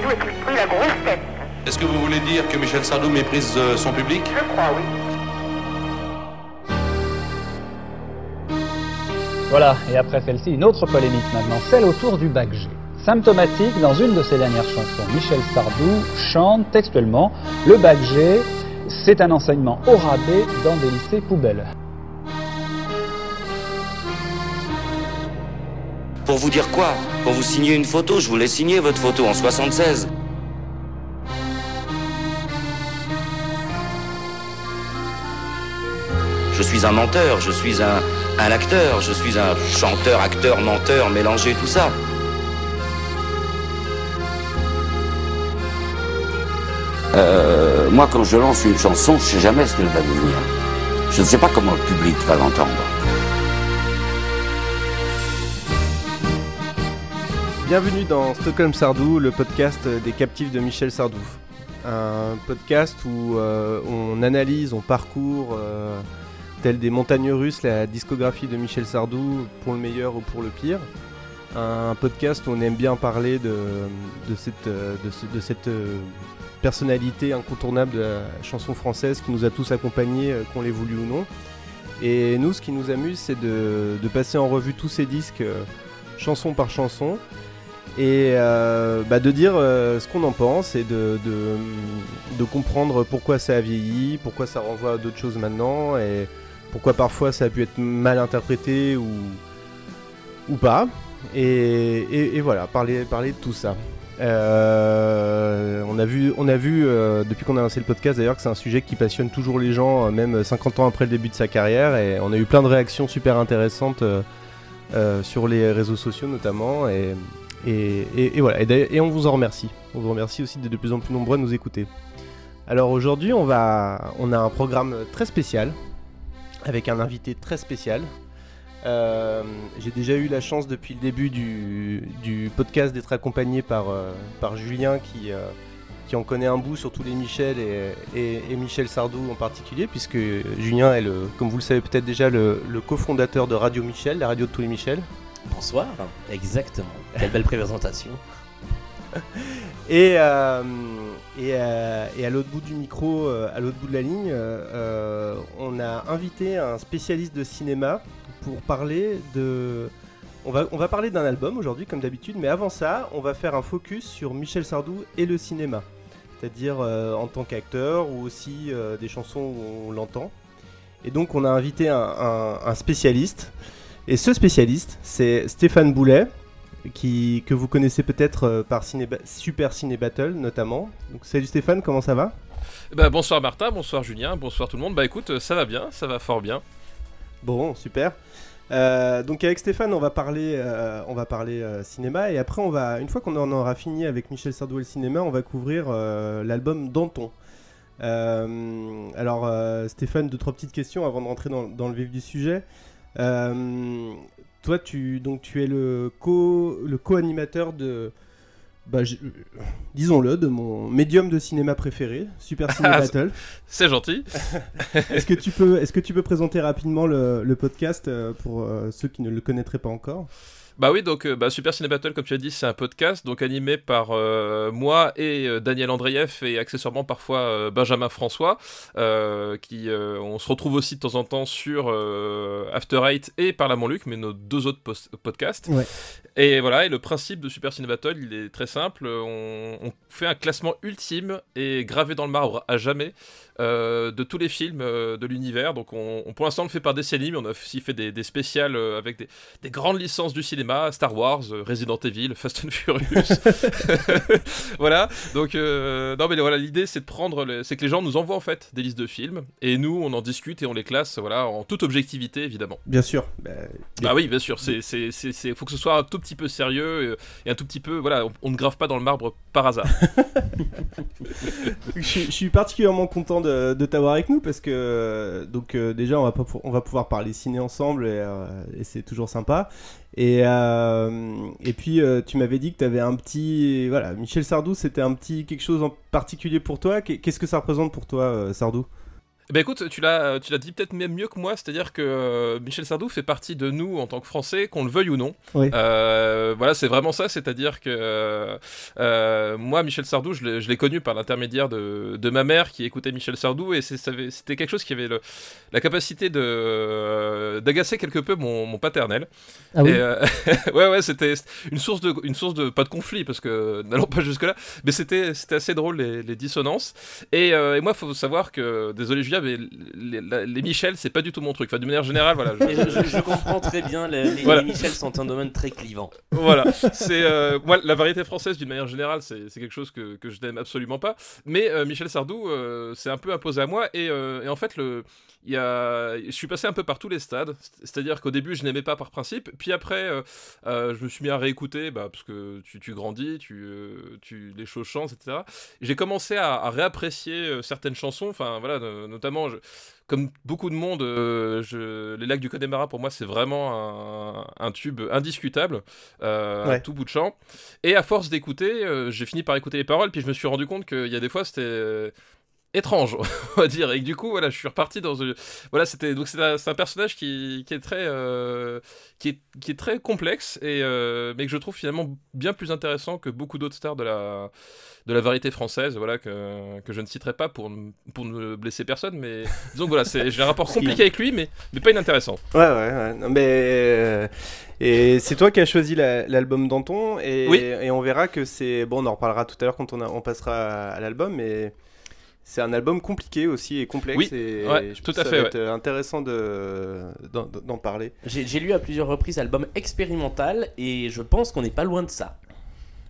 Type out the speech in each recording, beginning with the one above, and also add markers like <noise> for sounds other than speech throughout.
Sardou est pris la grosse tête. Est-ce que vous voulez dire que Michel Sardou méprise euh, son public Je crois, oui. Voilà, et après celle-ci, une autre polémique maintenant, celle autour du bac G. Symptomatique, dans une de ses dernières chansons, Michel Sardou chante textuellement Le bac G, c'est un enseignement au rabais dans des lycées poubelles. Pour vous dire quoi Pour vous signer une photo, je voulais signer votre photo en 76. Je suis un menteur, je suis un, acteur, je suis un chanteur, acteur, menteur, mélangé, tout ça. Euh, moi, quand je lance une chanson, je sais jamais ce qu'elle va devenir. Je ne sais pas comment le public va l'entendre. Bienvenue dans Stockholm Sardou, le podcast des captifs de Michel Sardou. Un podcast où euh, on analyse, on parcourt, euh, tel des montagnes russes, la discographie de Michel Sardou pour le meilleur ou pour le pire. Un podcast où on aime bien parler de, cette, euh, euh, personnalité incontournable de la chanson française qui nous a tous accompagnés, qu'on l'ait voulu ou non. Et nous, ce qui nous amuse, c'est de, passer en revue tous ces disques, chanson par chanson, et euh, bah, de dire euh, ce qu'on en pense et de, de, comprendre pourquoi ça a vieilli, pourquoi ça renvoie à d'autres choses maintenant, et pourquoi parfois ça a pu être mal interprété ou, ou pas. Et, et- voilà, parler, parler de tout ça. Euh, on a vu, on a vu depuis qu'on a lancé le podcast d'ailleurs que c'est un sujet qui passionne toujours les gens, même 50 ans après le début de sa carrière. Et on a eu plein de réactions super intéressantes sur les réseaux sociaux notamment. Et, voilà, et, on vous en remercie. On vous remercie aussi d'être de plus en plus nombreux à nous écouter. Alors aujourd'hui, on, a un programme très spécial, avec un invité très spécial. Euh, J'ai déjà eu la chance depuis le début du, podcast d'être accompagné par, euh, par Julien qui, euh, qui en connaît un bout sur tous les Michel et Michel Sardou en particulier, puisque Julien est, le, comme vous le savez peut-être déjà, le, le cofondateur de Radio Michel, la radio de tous les Michel. Bonsoir, exactement. <laughs> Quelle belle présentation. Et, euh, et, euh, et à l'autre bout du micro, euh, à l'autre bout de la ligne, on a invité un spécialiste de cinéma pour parler de. On va, on va parler d'un album aujourd'hui, comme d'habitude, mais avant ça, on va faire un focus sur Michel Sardou et le cinéma. C'est-à-dire en tant qu'acteur ou aussi des chansons où on l'entend. Et donc, on a invité un, un- un spécialiste. Et ce spécialiste, c'est Stéphane Boulet, qui, que vous connaissez peut-être euh, par Ciné Super Ciné Battle notamment. Donc, salut Stéphane, comment ça va? Bah, bonsoir Martin, bonsoir Julien, bonsoir tout le monde. Bah écoute, euh, ça va bien, ça va fort bien. Bon, super. Euh, donc avec Stéphane, on va parler, euh, on va parler euh, cinéma et après on va, une fois qu'on en aura fini avec Michel Sardou et le cinéma, on va couvrir l'album Danton. Alors Stéphane, deux trois petites questions avant de rentrer dans, dans le vif du sujet. Euh, toi, tu donc tu es le co le co-animateur de, bah, disons-le, de mon médium de cinéma préféré, Super <laughs> Ciné Battle. C'est gentil. <laughs> Est-ce que tu peux, est-ce que tu peux présenter rapidement le, le podcast euh, pour euh, ceux qui ne le connaîtraient pas encore? Bah oui, donc euh, bah, Super Ciné Battle, comme tu as dit, c'est un podcast donc animé par euh, moi et euh, Daniel Andreev et accessoirement parfois euh, Benjamin François, qui on se retrouve aussi de temps en temps sur After Eight et par la Montluc, mais nos deux autres podcasts. Ouais. Et voilà, et le principe de Super Ciné Battle, il est très simple. On, on fait un classement ultime et gravé dans le marbre à jamais euh, de tous les films euh, de l'univers. Donc on, on- pour l'instant on le fait par décennie, mais on a aussi fait des, des spéciales euh, avec des, des grandes licences du cinéma, Star Wars, Resident Evil, Fast and Furious. <laughs> <laughs> voilà. Donc non mais voilà, l'idée c'est de prendre, les- c'est que les gens nous envoient en fait des listes de films et nous on en discute et on les classe, voilà, en toute objectivité évidemment. Bien sûr. Bah, Bah oui, bien sûr, c'est, c'est, c'est, c'est- faut que ce soit un tout petit peu sérieux et un tout petit peu, voilà, on, on ne grave pas dans le marbre par hasard. <laughs> je, je suis particulièrement content de, de t'avoir avec nous parce que donc euh, déjà on va pas on va pouvoir parler ciné ensemble et, euh, c'est toujours sympa. Et euh, et puis tu m'avais dit que tu avais un petit voilà Michel Sardou c'était un petit quelque chose en particulier pour toi. Qu'est- Qu'est-ce que ça représente pour toi Sardou? Eh ben écoute, tu l'as, tu l'as dit peut-être même mieux que moi, c'est-à-dire que euh, Michel Sardou fait partie de nous en tant que Français, qu'on le veuille ou non. Oui. Euh, voilà, c'est vraiment ça, c'est-à-dire que euh, moi, Michel Sardou, je l'ai, connu par l'intermédiaire de, de ma mère qui écoutait Michel Sardou, et c'était quelque chose qui avait le- la capacité de, euh, d'agacer quelque peu mon, mon paternel. Ah oui. Et, euh, <laughs> ouais, ouais, c'était une source de, une source de, pas de conflit, parce que <laughs> n'allons pas jusque-là, mais c'était, c'était assez drôle les, les dissonances. Et, euh, et moi, faut savoir que, désolé Mais les, les- les Michel, c'est pas du tout mon truc. Enfin, de manière générale, voilà. je- je, comprends très bien, le- les, Voilà. les Michel sont un domaine très clivant. voilà, c'est euh, moi la variété française d'une manière générale, c'est quelque chose que, que je n'aime absolument pas. Mais euh, Michel Sardou, euh, c'est un peu imposé à moi et, et en fait le il y a, je suis passé un peu par tous les stades, c'est-à-dire qu'au début je n'aimais pas par principe, puis après euh, euh, je me suis mis à réécouter, bah, parce que tu, tu grandis, tu, euh, tu, les choses changent, etc. Et J'ai commencé à, à réapprécier certaines chansons, enfin voilà, no- notamment je- comme beaucoup de monde, euh, je- les lacs du Connemara pour moi c'est vraiment un, un tube indiscutable euh, à tout bout de champ. Et à force d'écouter, euh, j'ai fini par écouter les paroles, puis je me suis rendu compte qu'il y a des fois c'était étrange, <laughs> on va dire. Et que du coup, voilà, je suis reparti dans une... Voilà, c'était donc c'est un, personnage qui, qui est très euh, qui est qui est très complexe et euh, mais que je trouve finalement bien plus intéressant que beaucoup d'autres stars de la de la variété française, voilà que, que je ne citerai pas pour ne- pour ne blesser personne, mais <laughs> disons que voilà, c'est j'ai un rapport compliqué avec lui, mais mais pas inintéressant. Ouais, ouais, ouais. Non, mais. euh, Et c'est toi qui as choisi la- l'album Danton, et, Oui. et on verra que c'est. Bon, on en reparlera tout à l'heure quand on, a- on passera à l'album, mais. C'est un album compliqué aussi et complexe. Oui, et ouais, je tout à ça fait, va être euh, intéressant de- d'en d'en parler. J'ai j'ai lu à plusieurs reprises album expérimental et je pense qu'on n'est pas loin de ça.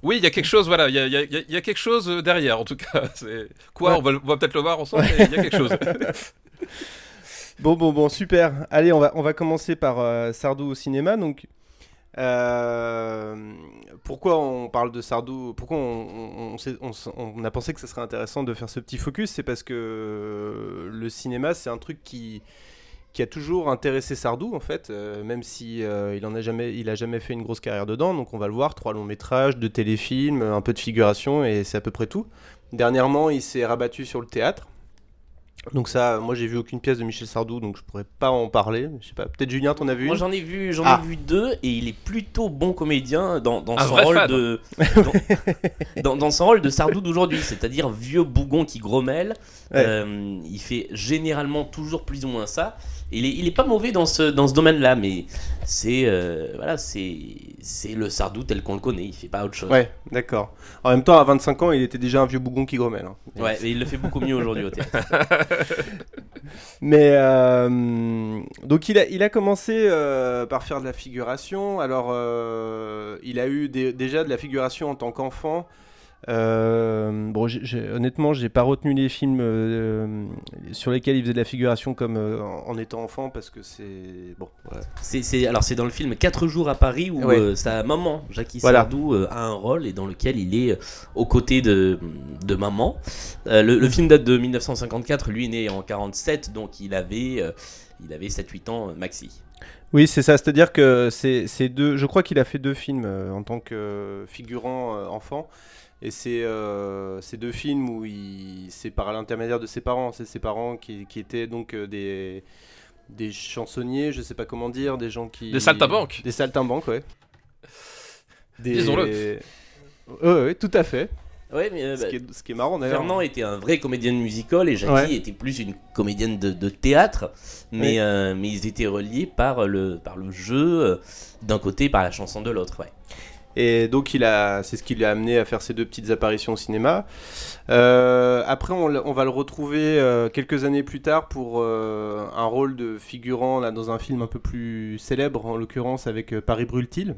Oui, il y a quelque chose, voilà, il y a, il y a- il y a quelque chose derrière, en tout cas. <laughs> C'est quoi Ouais. On va, le- on va peut-être le voir ensemble, mais il y a quelque chose. <laughs> Bon, bon, bon, super. Allez, on va, on va commencer par euh, Sardou au cinéma. Donc, euh, pourquoi on parle de Sardou? Pourquoi on, a pensé que ce serait intéressant de faire ce petit focus? C'est parce que le cinéma, c'est un truc qui, qui a toujours intéressé Sardou, en fait, euh, même si euh, il en a jamais, il a jamais fait une grosse carrière dedans. Donc, on va le voir trois longs métrages, deux téléfilms, un peu de figuration, et c'est à peu près tout. Dernièrement, il s'est rabattu sur le théâtre. Donc ça, moi j'ai vu aucune pièce de Michel Sardou, donc je pourrais pas en parler. Je sais pas, peut-être Julien, t'en as vu Moi j'en ai vu, j'en Ah. ai vu deux et il est plutôt bon comédien dans, dans son rôle fan. de <laughs> dans, dans- dans son rôle de Sardou d'aujourd'hui, c'est-à-dire vieux bougon qui grommelle. Ouais. Euh, il fait généralement toujours plus ou moins ça. Il est, il est pas mauvais dans ce dans ce domaine-là, mais c'est euh, voilà, c'est c'est le Sardou tel qu'on le connaît. Il fait pas autre chose. Ouais, d'accord. En même temps, à 25 ans, il était déjà un vieux bougon qui grommelle. hein. Ouais, mais il le fait beaucoup mieux aujourd'hui au théâtre. <laughs> Mais euh, donc il a, il a commencé euh, par faire de la figuration. Alors il a eu des- déjà de la figuration en tant qu'enfant. Euh, bon, j'ai- j'ai- honnêtement, j'ai pas retenu les films euh, sur lesquels il faisait de la figuration comme euh, en, en étant enfant parce que c'est bon. voilà. C'est, c'est- alors c'est dans le film 4 jours à Paris où Ouais. euh, sa maman, Jackie Voilà. Sardou, euh, a un rôle et dans lequel il est euh, aux côtés de, de maman. Euh, le, le film date de 1954, lui est né en 47, donc il avait, euh, il avait 7-8 ans euh, maxi. Oui, c'est ça. C'est-à-dire que c'est c'est deux. Je crois qu'il a fait deux films euh, en tant que figurant euh, enfant. Et c'est euh, ces deux films où c'est par l'intermédiaire de ses parents. C'est ses parents qui, qui étaient donc euh, des des chansonniers, je sais pas comment dire, des gens qui Des saltimbanques. Des saltimbanques, ouais. Des... Disons-le. Ouais, ouais, tout à fait. Ouais, mais euh, Ce bah, qui est, ce qui est marrant d'ailleurs. Fernand était un vrai comédien de musical et Jackie Ouais. était plus une comédienne de, de théâtre, mais, Oui. euh, mais ils étaient reliés par le, par le jeu euh, d'un côté, par la chanson de l'autre. Ouais. Et donc il a, c'est ce qui l'a amené à faire ces deux petites apparitions au cinéma. Euh, après, on, va le retrouver euh, quelques années plus tard pour euh, un rôle de figurant là, dans un film un peu plus célèbre, en l'occurrence avec Paris brûle-t-il.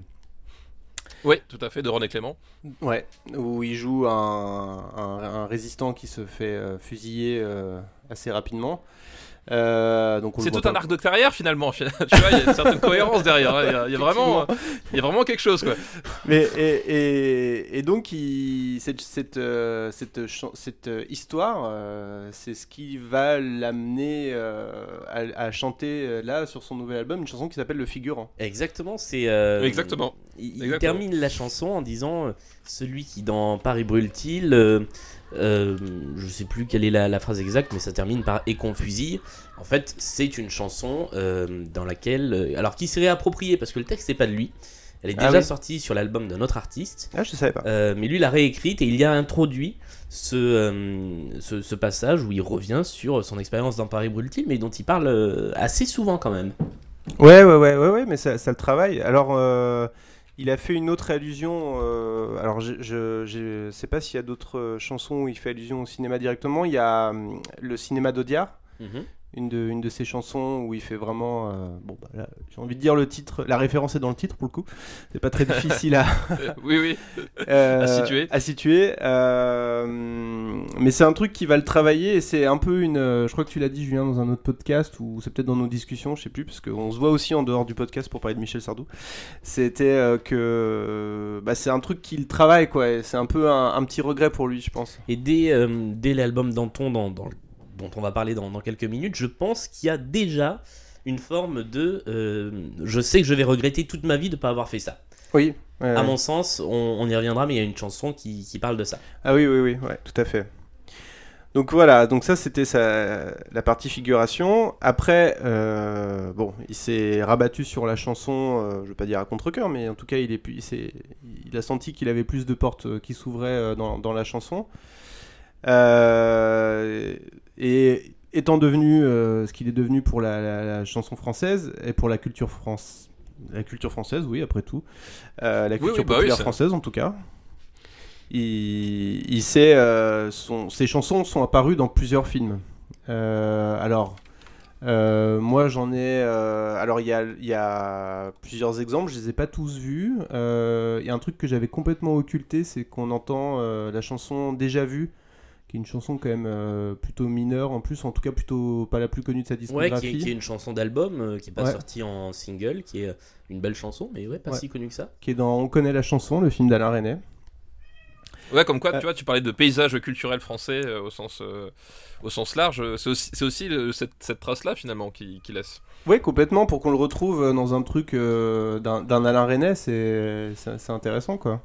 oui, tout à fait, de René Clément. Ouais, où il joue un, un- un résistant qui se fait fusiller assez rapidement. Euh, C'est tout un arc de carrière finalement. <laughs> tu vois, il y a une certaine cohérence derrière. hein, Il y a, il y a vraiment, il y a vraiment quelque chose quoi. Mais et, et, et donc il, cette cette cette, chan- cette histoire, euh, c'est ce qui va l'amener euh, à, à chanter euh, là sur son nouvel album une chanson qui s'appelle Le Figurant. Exactement, c'est. euh, Exactement. Il, il Exactement. termine la chanson en disant Celui qui dans Paris brûle-t-il euh, je sais plus quelle est la, la phrase exacte, mais ça termine par et qu'on fusille. En fait, c'est une chanson euh, dans laquelle, euh, alors qui s'est réappropriée parce que le texte n'est pas de lui. Elle est Ah déjà oui. sortie sur l'album d'un autre artiste. Ah, je savais pas. Euh, mais lui l'a réécrite et il y a introduit ce, euh, ce, ce passage où il revient sur son expérience dans Paris Brûle-t-il, mais dont il parle assez souvent quand même. Ouais, ouais, ouais, ouais, ouais, mais ça, ça le travaille. Alors, euh, il a fait une autre allusion. euh, alors, je, je sais pas s'il y a d'autres chansons où il fait allusion au cinéma directement. Il y a hum, le cinéma d'Audiard, Mhm. Une de, une de ses chansons où il fait vraiment. euh, bon, bah, là, j'ai envie de dire le titre. La référence est dans le titre pour le coup. C'est pas très difficile à, <laughs> Euh, oui, oui. euh, À situer. à situer, euh, mais c'est un truc qui va le travailler et c'est un peu une. Je crois que tu l'as dit, Julien, dans un autre podcast ou c'est peut-être dans nos discussions, je sais plus, parce qu'on se voit aussi en dehors du podcast pour parler de Michel Sardou. C'était euh, que bah, c'est un truc qu'il travaille, quoi. C'est un peu un, un petit regret pour lui, je pense. Et dès, euh, dès l'album Danton, dans, dans le- dont on va parler dans, dans quelques minutes, je pense qu'il y a déjà une forme de euh, je sais que je vais regretter toute ma vie de ne pas avoir fait ça. Oui. À mon sens, on, on y reviendra, mais il y a une chanson qui, qui parle de ça. Ah oui, oui, oui, ouais, tout à fait. Donc voilà, donc ça c'était la partie figuration. Après, euh, bon, il s'est rabattu sur la chanson, euh, je veux pas dire à contre-coeur, mais en tout cas, il, est, il, a senti qu'il avait plus de portes euh, qui s'ouvraient dans, dans la chanson. Euh, et étant devenu euh, ce qu'il est devenu pour la, la- la chanson française et pour la culture France, la culture française, oui, après tout, Euh, la culture oui, bah oui, populaire ça- française en tout cas. Il, il sait, euh, son- ses chansons sont apparues dans plusieurs films. Alors, moi j'en ai. alors, il y a, y a plusieurs exemples, je les ai pas tous vus. Il y a un truc que j'avais complètement occulté, c'est qu'on entend la chanson Déjà Vue, qui est une chanson quand même euh, plutôt mineure, en plus, en tout cas plutôt pas la plus connue de sa Ouais, discographie. qui est, qui est une chanson d'album, euh, qui est pas Ouais. sortie en single, qui est euh, une belle chanson, mais ouais, pas Ouais. si connue que ça. qui est dans On connaît la chanson, le film d'Alain Resnais. Ouais, comme quoi, Euh. tu vois, tu parlais de paysage culturel français euh, au, sens, euh, au sens large. C'est aussi, c'est aussi le- cette, cette trace-là, finalement, qui, qui laisse. Oui, complètement, pour qu'on le retrouve dans un truc euh, d'un Alain c'est- c'est intéressant, quoi.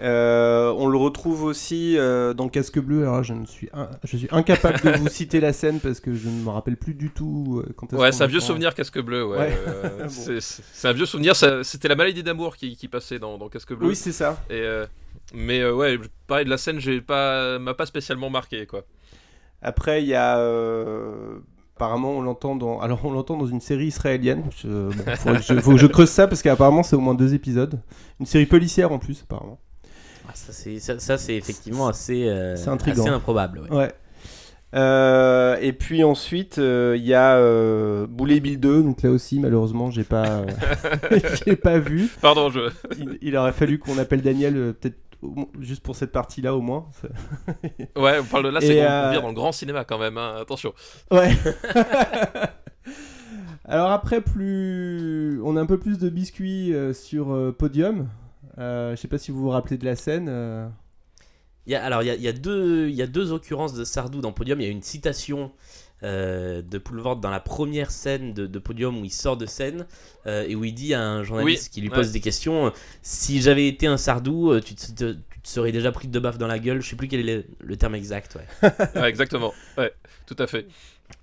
Euh, on le retrouve aussi euh, dans Casque Bleu. Alors je, ne suis je suis incapable de vous citer la scène parce que je ne me rappelle plus du tout euh, quand Ouais, c'est un vieux souvenir Casque Bleu, ouais. Ouais. <laughs> Bon. c'est- un vieux souvenir. C'était la maladie d'amour qui, qui passait dans, dans Casque Bleu. Oui, c'est ça. Et, mais ouais, pareil de la scène, j'ai pas, m'a pas spécialement marqué, quoi. Après, il y a. Apparemment, on l'entend dans. Alors, on l'entend dans une série israélienne. Je... Bon, faudrait que je... faut que je creuse ça parce qu'apparemment, c'est au moins deux épisodes. Une série policière en plus, apparemment. Ah, ça, c'est, ça, ça, c'est effectivement assez, euh, C'est intriguant. assez improbable. ouais. Ouais. Euh, et puis ensuite, euh, il y a euh, Boulet Bill 2. Donc là aussi, malheureusement, j'ai pas, euh, <laughs> <laughs> j'ai pas vu. Pardon, je. Il, il aurait fallu qu'on appelle Daniel euh, peut-être juste pour cette partie-là au moins. <laughs> Ouais, on parle de là, c'est qu'on euh, dans le grand cinéma quand même, hein, attention. Ouais. Alors après, plus, on a un peu plus de biscuits euh, sur euh, Podium. Euh, je sais pas si vous vous rappelez de la scène. euh. Il y a, alors, il y a, il y, a deux- il y a deux occurrences de Sardou dans Podium. Il y a une citation euh, de Poulvord dans la première scène de, de Podium où il sort de scène euh, et où il dit à un journaliste Oui, qui lui ouais. pose des questions euh, Si j'avais été un Sardou, euh, tu te, te- tu te serais déjà pris de baffe dans la gueule. Je sais plus quel est le, le terme exact. Ouais. <laughs> Ouais, exactement. Ouais, tout à fait.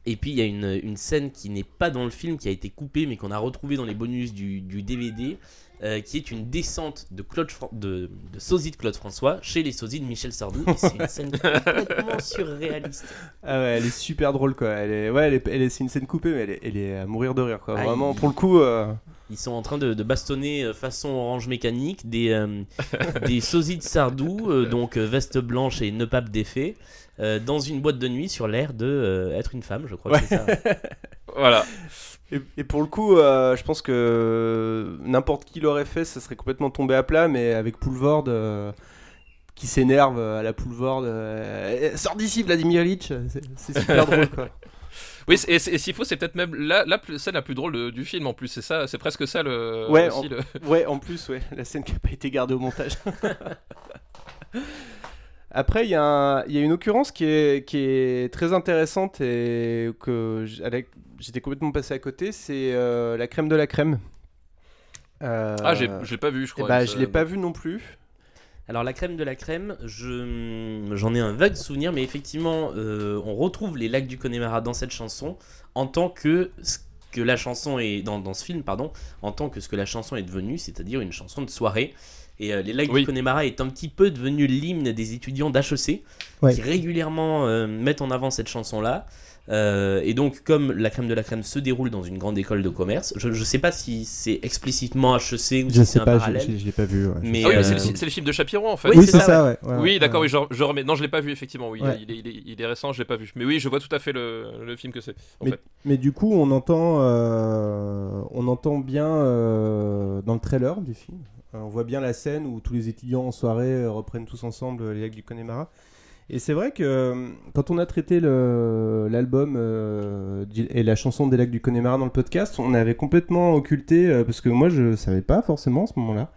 Et puis il y a une, une scène qui n'est pas dans le film, qui a été coupée, mais qu'on a retrouvée dans les bonus du, du DVD, euh, qui est une descente de, Claude Fran- de, de sosie de Claude François chez les sosies de Michel Sardou. C'est une scène <laughs> complètement surréaliste. Ah ouais, elle est super drôle quoi. Elle est, ouais, elle est, elle est- c'est une scène coupée, mais elle est, elle est à mourir de rire quoi. Ah, Vraiment, il- pour le coup. euh, Ils sont en train de, de bastonner euh, façon orange mécanique des, euh, <laughs> des sosies de Sardou, euh, donc euh, veste blanche et ne pape d'effet, euh, dans une boîte de nuit sur l'air de euh, être une femme, je crois que c'est ça. <laughs> Voilà. Et, pour le coup, euh, je pense que n'importe qui l'aurait fait, ça serait complètement tombé à plat, mais avec Poulvord euh, qui s'énerve à la Poulvord, euh, Eh, sors d'ici Vladimir Ilitch, c'est super drôle quoi. <laughs> Oui, et, s'il faut, c'est peut-être même la, la plus- scène la plus drôle de- du film en plus. C'est ça, c'est presque ça le. Ouais, aussi, en- le- <laughs> Ouais, en plus, ouais, la scène qui n'a pas été gardée au montage. <laughs> Après, il y, a y une occurrence qui est, qui est très intéressante et que j'étais complètement passé à côté, c'est euh, la crème de la crème. Euh, Ah, j'ai, je l'ai pas vu, je crois. bah, je l'ai pas vu non plus. Alors la crème de la crème, je j'en ai un vague souvenir, mais effectivement, euh, on retrouve les lacs du Connemara dans cette chanson en tant que ce que la chanson est dans, dans ce film, pardon, en tant que ce que la chanson est devenue, c'est-à-dire une chanson de soirée. Et euh, les lacs Oui. du Connemara est un petit peu devenu l'hymne des étudiants d'HEC Ouais. qui régulièrement euh, mettent en avant cette chanson-là. Euh, et donc, comme la crème de la crème se déroule dans une grande école de commerce, je ne sais pas si c'est explicitement HEC ou Je si c'est un pas, je, parallèle. je- je l'ai pas vu. ouais. Mais Ah oui, euh, c'est le, film de Chapiron en fait. Oui, Oui, c'est ça, ça, ouais. ouais, Oui, ouais. d'accord, oui, je, je remets. Non, je l'ai pas vu effectivement. Oui, Ouais. il, est, il, est, il est récent, je l'ai pas vu. Mais oui, je vois tout à fait le, le film que c'est. Mais, du coup, on entend, euh, on entend bien euh, dans le trailer du film. Euh, on voit bien la scène où tous les étudiants en soirée euh, reprennent tous ensemble euh, les lacs du Connemara. Et c'est vrai que quand on a traité l'album euh, et la chanson des lacs du Connemara dans le podcast, on avait complètement occulté, euh, parce que moi je savais pas forcément à ce moment-là,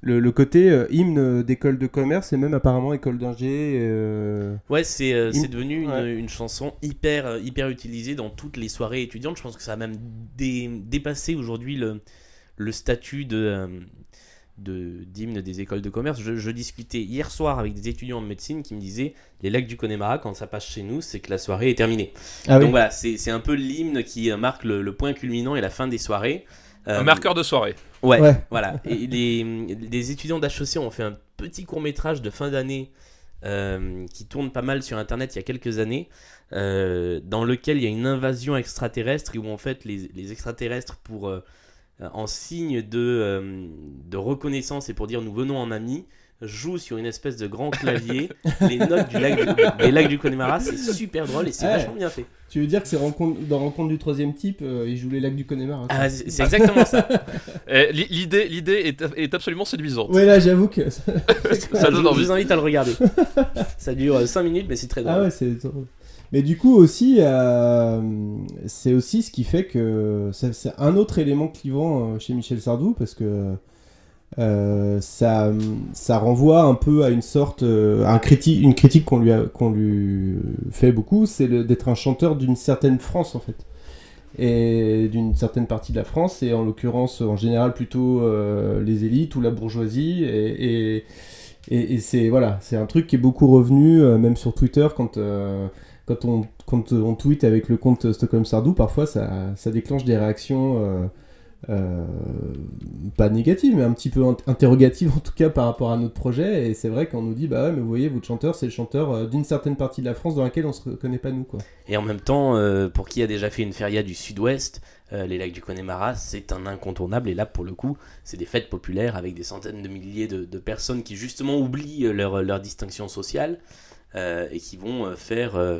le, le côté euh, hymne d'école de commerce et même apparemment école d'ingé. Ouais, c'est devenu une, ouais. une chanson hyper, hyper utilisée dans toutes les soirées étudiantes. Je pense que ça a même dé- dépassé aujourd'hui le, le statut de euh, de- d'hymne des écoles de commerce. Je, je discutais hier soir avec des étudiants en médecine qui me disaient les lacs du Connemara, quand ça passe chez nous, c'est que la soirée est terminée. Ah oui. Donc voilà, c'est c'est un peu l'hymne qui euh, marque le, le point culminant et la fin des soirées. Euh, Un marqueur de soirée. Ouais, Ouais. voilà. Et les, les étudiants d'HEC ont fait un petit court métrage de fin d'année euh, qui tourne pas mal sur internet il y a quelques années, euh, dans lequel il y a une invasion extraterrestre et où en fait les, les extraterrestres, pour euh, en signe de, euh, de reconnaissance et pour dire nous venons en amis, jouent sur une espèce de grand clavier <laughs> les notes du lac du, des lacs du Connemara. C'est super drôle et c'est Ouais. vachement bien fait. Tu veux dire que c'est rencontre, dans Rencontre du troisième type, euh, il joue les lacs du Connemara. Ah, c'est exactement ça. <laughs> Et l'i- L'idée, l'idée est, est absolument séduisante. Ouais, là, j'avoue que. <laughs> Ça je, donne je envie. vous invite à le regarder. Ça dure 5 minutes, mais c'est très drôle. ah ouais, c'est. drôle. Mais du coup, aussi, euh, c'est aussi ce qui fait que. C'est un autre élément clivant euh, chez Michel Sardou, parce que. euh, ça, ça renvoie un peu à une sorte, un une critique qu'on lui, lui fait beaucoup, c'est d'être un chanteur d'une certaine France en fait, et d'une certaine partie de la France, et en l'occurrence en général plutôt les élites ou la bourgeoisie, et, et, et- c'est voilà, c'est un truc qui est beaucoup revenu, même sur Twitter quand quand on quand tweet avec le compte Stockholm Sardou, parfois ça, déclenche des réactions. euh, euh, pas négatives, mais un petit peu int- interrogatives en tout cas par rapport à notre projet. Et c'est vrai qu'on nous dit, bah ouais, mais vous voyez, votre chanteur, c'est le chanteur euh, d'une certaine partie de la France dans laquelle on se reconnaît pas nous, quoi. Et en même temps, pour qui a déjà fait une feria du sud-ouest, les lacs du Connemara, c'est un incontournable. Et là, pour le coup, c'est des fêtes populaires avec des centaines de milliers de, personnes qui justement oublient leur, distinction sociale et qui vont euh, faire euh,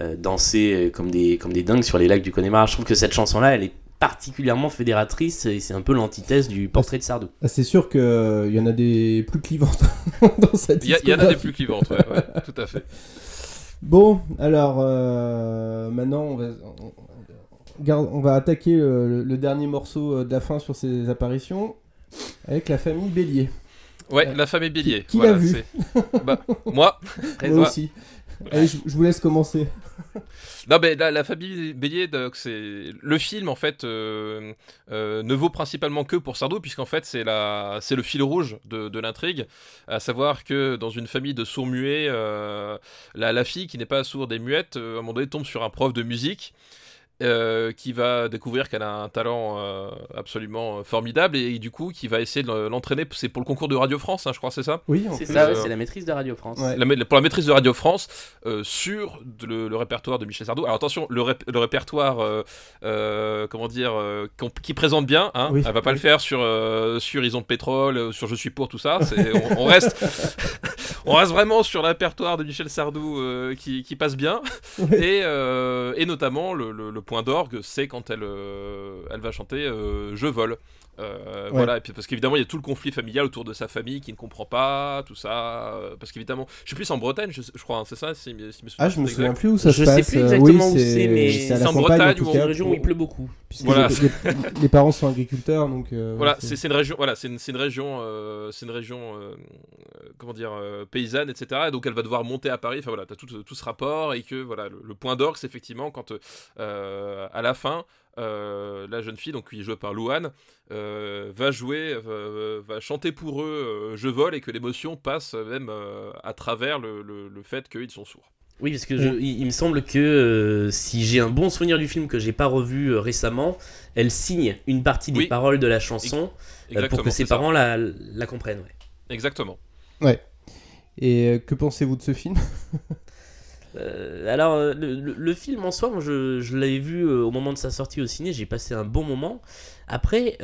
euh, danser euh, comme des, comme des dingues sur les lacs du Connemara. Je trouve que cette chanson-là, elle est particulièrement fédératrice et c'est un peu l'antithèse du portrait de Sardou. Ah, c'est sûr qu'il y en a des plus clivantes <laughs> dans cette Il y, a- il y en a des plus clivantes, ouais, ouais, <laughs> tout à fait. Bon, alors euh, maintenant on va, on, on garde- on va attaquer le, le dernier morceau euh, de la fin sur ces apparitions avec la famille Bélier. Ouais, Ouais. la famille Bélier. Qui- qui l'a vu bah, <laughs> Moi, Très Moi aussi. Allez, je, je vous laisse commencer. Non, mais la, la famille Bélier, c'est le film en fait euh, euh, ne vaut principalement que pour Sardou, puisqu'en fait c'est la, c'est le fil rouge de, de l'intrigue, à savoir que dans une famille de sourds muets, euh, la, la fille qui n'est pas sourde et muette, euh, à un moment donné tombe sur un prof de musique. Euh, qui va découvrir qu'elle a un talent euh, absolument euh, formidable et, du coup qui va essayer de l'entraîner. C'est pour le concours de Radio France, hein, je crois, c'est ça? Oui, C'est ça, euh, c'est la maîtrise de Radio France. Ouais. la ma- pour la maîtrise de Radio France euh, sur de- le, le répertoire de Michel Sardou. Alors attention, le, rép- le répertoire, euh, euh, comment dire, euh, qui présente bien, hein, Oui. elle va pas le faire sur sur, euh, sur Ils ont de pétrole, sur Je suis pour tout ça. On reste, <laughs> on reste vraiment sur le répertoire de Michel Sardou euh, qui, qui passe bien. Et, euh, et notamment, le, le- le point d'orgue, c'est quand elle, euh, elle va chanter Je vole. Euh, Voilà, et puis parce qu'évidemment, il y a tout le conflit familial autour de sa famille qui ne comprend pas, tout ça. euh, parce qu'évidemment, je suis plus en Bretagne, je, je crois, hein, c'est ça si, si mes Ah, je me souviens plus où ça Je se sais passe. plus euh, exactement oui, où c'est, mais c'est à c'est la en campagne Bretagne ou en une région où il pleut beaucoup. Voilà. les, les- les parents sont agriculteurs, donc. euh, Voilà, c'est- c'est c'est une région, voilà, c'est une, c'est une région, euh, c'est une région, euh, comment dire, euh, paysanne, etc. Et donc elle va devoir monter à Paris. Enfin voilà, t'as tout, tout ce rapport et que voilà, le, le point d'orgue, c'est effectivement quand euh, à la fin, euh, la jeune fille, donc qui est jouée par Louane, euh, va jouer, euh, va chanter pour eux euh, Je vole et que l'émotion passe même euh, à travers le, le- le fait qu'ils sont sourds. Oui, parce que je- il, il me semble que euh, si j'ai un bon souvenir du film que j'ai pas revu euh, récemment, elle signe une partie des Oui. paroles de la chanson euh, pour que ses parents la, la comprennent. ouais. Exactement. Et euh, que pensez-vous de ce film? <laughs> Euh, alors, euh, le, film en soi, moi, je, l'avais vu euh, au moment de sa sortie au ciné, j'ai passé un bon moment. Après,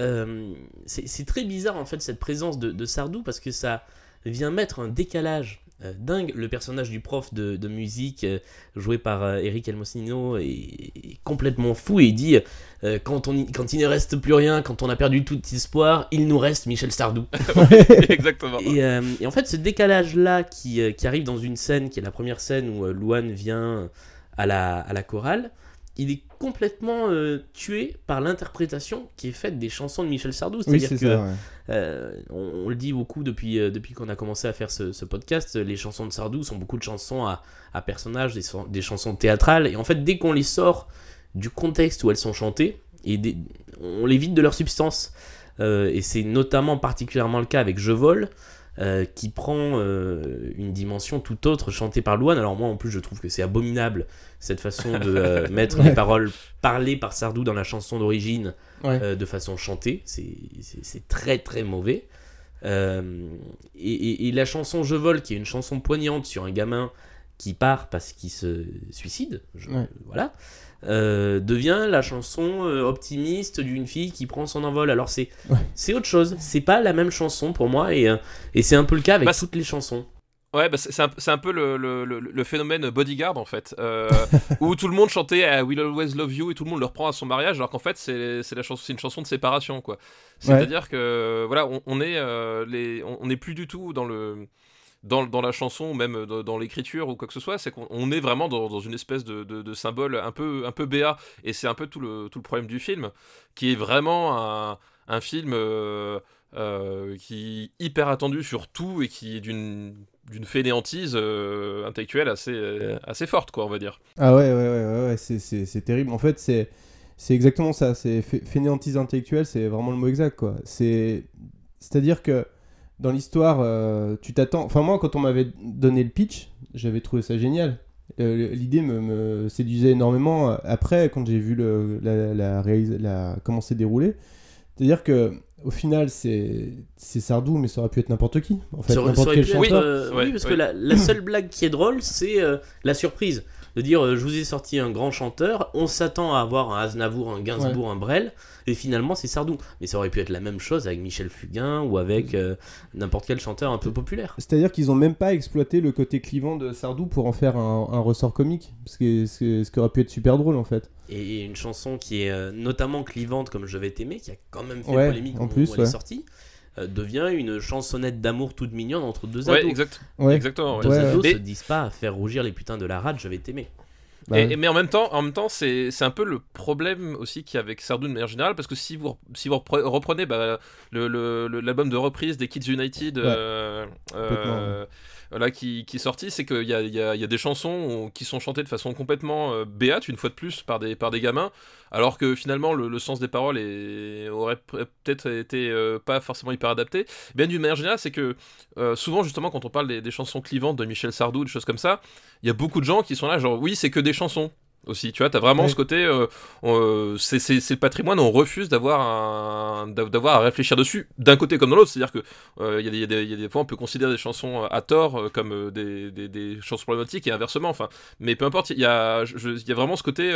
c'est très bizarre en fait cette présence de Sardou parce que ça vient mettre un décalage euh, dingue. Le personnage du prof de, de musique, euh, joué par euh, Eric Elmosino, est, est complètement fou et il dit quand, on quand il ne reste plus rien, quand on a perdu tout espoir, il nous reste Michel Sardou. <laughs> Exactement. Et, et en fait, ce décalage-là qui, qui arrive dans une scène, qui est la première scène où Louane vient à la, à la chorale, il est complètement euh, tué par l'interprétation qui est faite des chansons de Michel Sardou. C'est-à-dire c'est que ça. ouais. euh, on, on le dit beaucoup depuis, euh, depuis qu'on a commencé à faire ce, ce podcast, les chansons de Sardou sont beaucoup de chansons à, à personnages, des, son- des chansons théâtrales, et en fait dès qu'on les sort du contexte où elles sont chantées, et des- on les vide de leur substance. Et c'est notamment particulièrement le cas avec Je vole, euh, qui prend euh, une dimension tout autre chantée par Louane. Alors moi en plus je trouve que c'est abominable cette façon de euh, <laughs> mettre Ouais. les paroles parlées par Sardou dans la chanson d'origine Ouais. de façon chantée. C'est- très très mauvais. Et, et- et la chanson Je vole, qui est une chanson poignante sur un gamin qui part parce qu'il se suicide, je- Ouais. voilà, euh, devient la chanson euh, optimiste d'une fille qui prend son envol. Alors c'est Ouais. c'est autre chose, c'est pas la même chanson pour moi et, euh, et c'est un peu le cas avec Bah, toutes les chansons. Ouais, bah c'est c'est un, un peu le, le- le- le phénomène bodyguard en fait, euh, <laughs> où tout le monde chantait I Will Always Love You et tout le monde le reprend à son mariage, alors qu'en fait c'est c'est la chanson, c'est une chanson de séparation quoi. C'est-à-dire que voilà, on, on est euh, les, on on n'est plus du tout dans le dans, la chanson, même dans, dans l'écriture ou quoi que ce soit, c'est qu'on on est vraiment dans, une espèce de, symbole un peu un peu béat, et c'est un peu tout le problème du film, qui est vraiment un, film. euh, euh, qui est hyper attendu sur tout et qui est d'une fainéantise euh, intellectuelle assez, euh, forte, quoi, on va dire. Ah ouais, ouais, ouais, ouais, c'est- terrible. En fait, c'est exactement ça. C'est fainéantise intellectuelle, c'est vraiment le mot exact, quoi. C'est c'est-à-dire que dans l'histoire, euh, tu t'attends. Enfin, moi, quand on m'avait donné le pitch, j'avais trouvé ça génial. Euh, L'idée me, me séduisait énormément. Après, quand j'ai vu le, la, la, comment c'est déroulé, c'est-à-dire que au final, c'est Sardou, mais ça aurait pu être n'importe qui. En fait, Ça aurait- ça n'importe quel pu être, chanteur. euh, Ouais, oui, parce que la, la seule blague qui est drôle, c'est euh, la surprise. De dire, euh, je vous ai sorti un grand chanteur, on s'attend à avoir un Aznavour, un Gainsbourg, un Brel, et finalement c'est Sardou. Mais ça aurait pu être la même chose avec Michel Fugain ou avec euh, n'importe quel chanteur un peu populaire. C'est-à-dire qu'ils ont même pas exploité le côté clivant de Sardou pour en faire un, un ressort comique, ce qui, est- ce qui- aurait pu être super drôle en fait. Et une chanson qui est euh, notamment clivante comme Je vais t'aimer, qui a quand même fait Ouais, polémique en plus, où elle est sortie, devient une chansonnette d'amour toute mignonne entre deux Ouais, ados. exact, Ouais. exactement. ouais. Deux Ouais, ados ouais. se disent pas à faire rougir les putains de la rate, je vais t'aimer. Bah, Et- et- mais en même temps, en même temps, c'est c'est un peu le problème aussi qu'il y a avec Sardou de manière générale, parce que si vous si vous repre- reprenez bah, le- le- le- l'album de reprise des Kids United, Ouais. euh, euh, voilà, qui, qui est sorti, c'est qu'il y y y a des chansons qui sont chantées de façon complètement euh, béate, une fois de plus, par des, par des gamins, alors que finalement le, sens des paroles aurait peut-être été euh, pas forcément hyper adapté. Bien d'une manière générale, c'est que euh, souvent justement quand on parle des, des chansons clivantes de Michel Sardou, des choses comme ça, il y a beaucoup de gens qui sont là, genre oui, c'est que des chansons. Aussi, tu vois, t'as vraiment Ouais. ce côté, euh, euh, c'est c'est- c'est le patrimoine, on refuse d'avoir un- d'av- d'avoir à réfléchir dessus, d'un côté comme de l'autre, c'est-à-dire que euh, il y, a des- y y a fois on peut considérer des chansons à tort comme des, des- des chansons problématiques et inversement, enfin, mais peu importe, il y a, je- y a vraiment ce côté,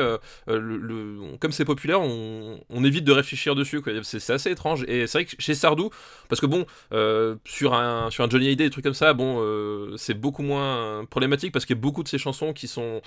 le, le- comme c'est populaire, on, on évite de réfléchir dessus, quoi. c'est c'est assez étrange, et c'est vrai que chez Sardou, parce que bon, sur, un, sur un Johnny Hallyday, des trucs comme ça, bon, c'est beaucoup moins problématique parce qu'il y a beaucoup de ces chansons qui sont,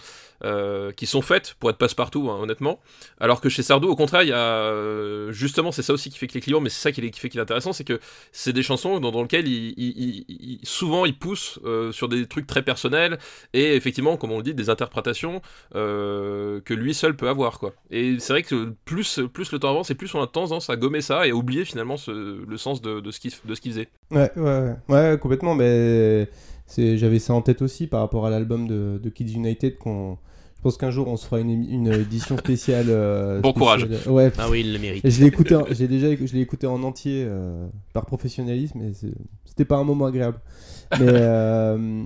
qui sont faites pour être passe-partout, hein, honnêtement. Alors que chez Sardou, au contraire, il y a euh, justement, c'est ça aussi qui fait qu'il est client, mais c'est ça qui, fait qu'il est intéressant, c'est que c'est des chansons dans, dans lesquelles il, souvent il pousse euh, sur des trucs très personnels et effectivement, comme on le dit, des interprétations euh, que lui seul peut avoir, quoi. Et c'est vrai que plus, plus le temps avance et plus on a tendance à gommer ça et à oublier finalement le sens de, ce qu'il faisait. Ouais, ouais, ouais, complètement. Mais j'avais ça en tête aussi par rapport à l'album de, de Kids United qu'on. Je pense qu'un jour on se fera une, une édition spéciale. euh, <laughs> Bon courage. Ouais. Ah oui, il le mérite. Et je l'ai écouté, en- j'ai déjà, je l'ai écouté en entier euh, par professionnalisme, mais c'est- c'était pas un moment agréable. Mais <laughs> euh,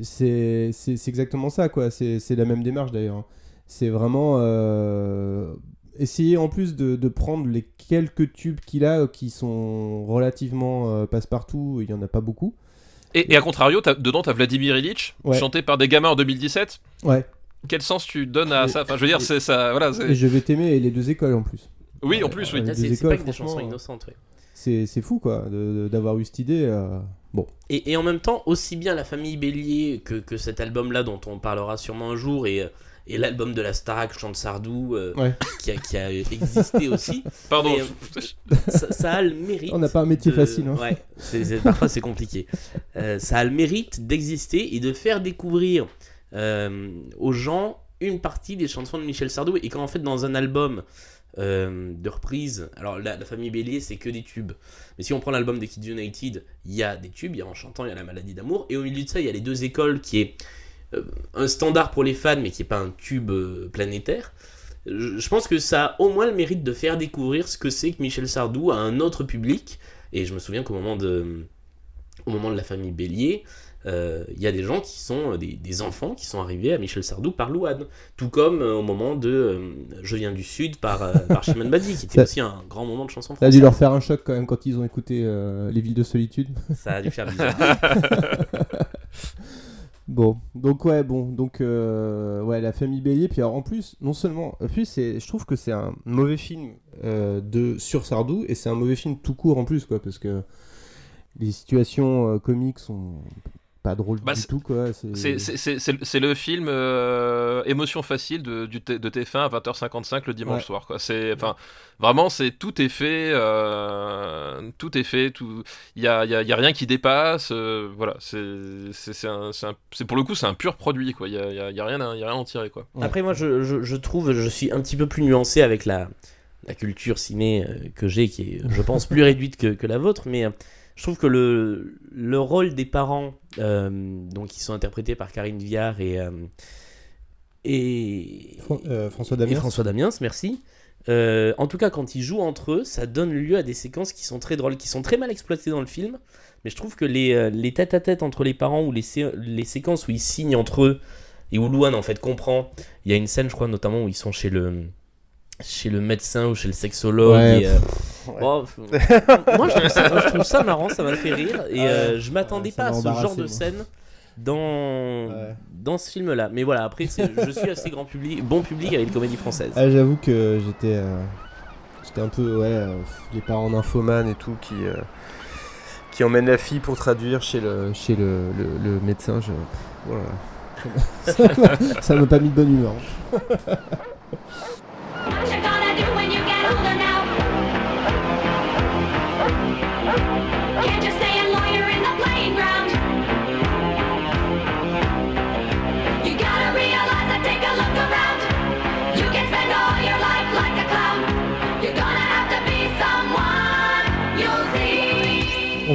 c'est, exactement ça, quoi. C'est, c'est la même démarche d'ailleurs. hein. C'est vraiment euh, essayer en plus de, de prendre les quelques tubes qu'il a, euh, qui sont relativement euh, passe-partout. Il y en a pas beaucoup. Et, et à contrario, t'as- dedans, t'as Vladimir Ilitch, Ouais. chanté par des gamins en 2017. Ouais. Quel sens tu donnes à Et- ça Enfin, je veux dire, c'est ça. Voilà. Et je vais t'aimer et les deux écoles en plus. Oui, en plus, oui. Ah, des c'est pas que des franchement, chansons innocentes, ouais. C'est, c'est fou, quoi, de- de- d'avoir eu cette idée. euh, Bon. Et, et en même temps, aussi bien la famille Bélier que, que cet album-là dont on parlera sûrement un jour et, euh, et l'album de la Starac Chante Sardou euh, Ouais. <laughs> qui, a, qui a existé aussi, Pardon. Mais, ça, ça a le mérite. On n'a pas un métier de- facile. Hein. Ouais, parfois c'est compliqué. Euh, ça a le mérite d'exister et de faire découvrir euh, aux gens une partie des chansons de Michel Sardou. Et quand en fait dans un album euh, de reprise, alors la, famille Bélier c'est que des tubes. Mais si on prend l'album des Kids United, il y a des tubes, il y a En chantant, il y a La maladie d'amour. Et au milieu de ça, il y a les deux écoles qui est euh, un standard pour les fans mais qui n'est pas un tube euh, planétaire. Je je pense que ça a au moins le mérite de faire découvrir ce que c'est que Michel Sardou à un autre public. Et je me souviens qu'au moment de, au moment de la famille Bélier, euh, il y a des gens qui sont euh, des, des enfants qui sont arrivés à Michel Sardou par Louane. Tout comme euh, au moment de euh, Je viens du Sud par, par Chimène Badi, qui était Ça- aussi un grand moment de chanson Ça a dû leur faire un choc quand même quand ils ont écouté Les Villes de Solitude. <laughs> Ça a dû faire bizarre. <laughs> Bon, donc ouais, bon, donc ouais, la famille Bélier. Puis alors, en plus, non seulement, en plus, c'est, je trouve que c'est un mauvais film de sur Sardou et c'est un mauvais film tout court en plus, quoi, parce que les situations comiques sont pas drôles Bah, du c'est- tout, quoi. C'est, C'est- C'est c'est- c'est- c'est le film euh, émotion facile de, du T- de TF1 à 20h55 le dimanche Ouais. soir. Quoi. C'est, enfin, vraiment, c'est tout est fait, euh, tout est fait, tout. Il y a, il y a- il y a rien qui dépasse. euh, voilà, c'est c'est- c'est un- c'est un- c'est- pour le coup, c'est un pur produit. Quoi. Il y a, il y a- il y a rien, à- il y a rien à en tirer. Quoi. Ouais. Après, moi, je, je, je trouve, je suis un petit peu plus nuancé avec la, la culture ciné que j'ai, qui est, je pense, plus <laughs> réduite que, que la vôtre, mais euh, je trouve que le, le rôle des parents, euh, donc, qui sont interprétés par Karine Viard et, euh, et, Fran- euh, François et Damiens. François Damiens, merci. En tout cas, quand ils jouent entre eux, ça donne lieu à des séquences qui sont très drôles, qui sont très mal exploitées dans le film. Mais je trouve que les, les tête-à-tête entre les parents ou les, sé- les séquences où ils signent entre eux et où Louane en fait comprend. Il y a une scène, je crois, notamment où ils sont chez le, chez le médecin ou chez le sexologue. Ouais. et, euh, oh, moi, je trouve ça, moi, je trouve ça marrant, ça m'a fait rire. Et euh, je m'attendais Ouais, ça pas à ce genre de moi. scène dans, Ouais. dans ce film-là. Mais voilà, après, je suis assez grand public, bon public avec les comédies françaises. Ah, j'avoue que j'étais, euh, j'étais un peu, ouais, euh, les parents nymphomanes et tout qui, euh, qui emmènent la fille pour traduire chez le. chez le, le, le médecin, je, voilà. <laughs> ça m'a pas mis de bonne humeur.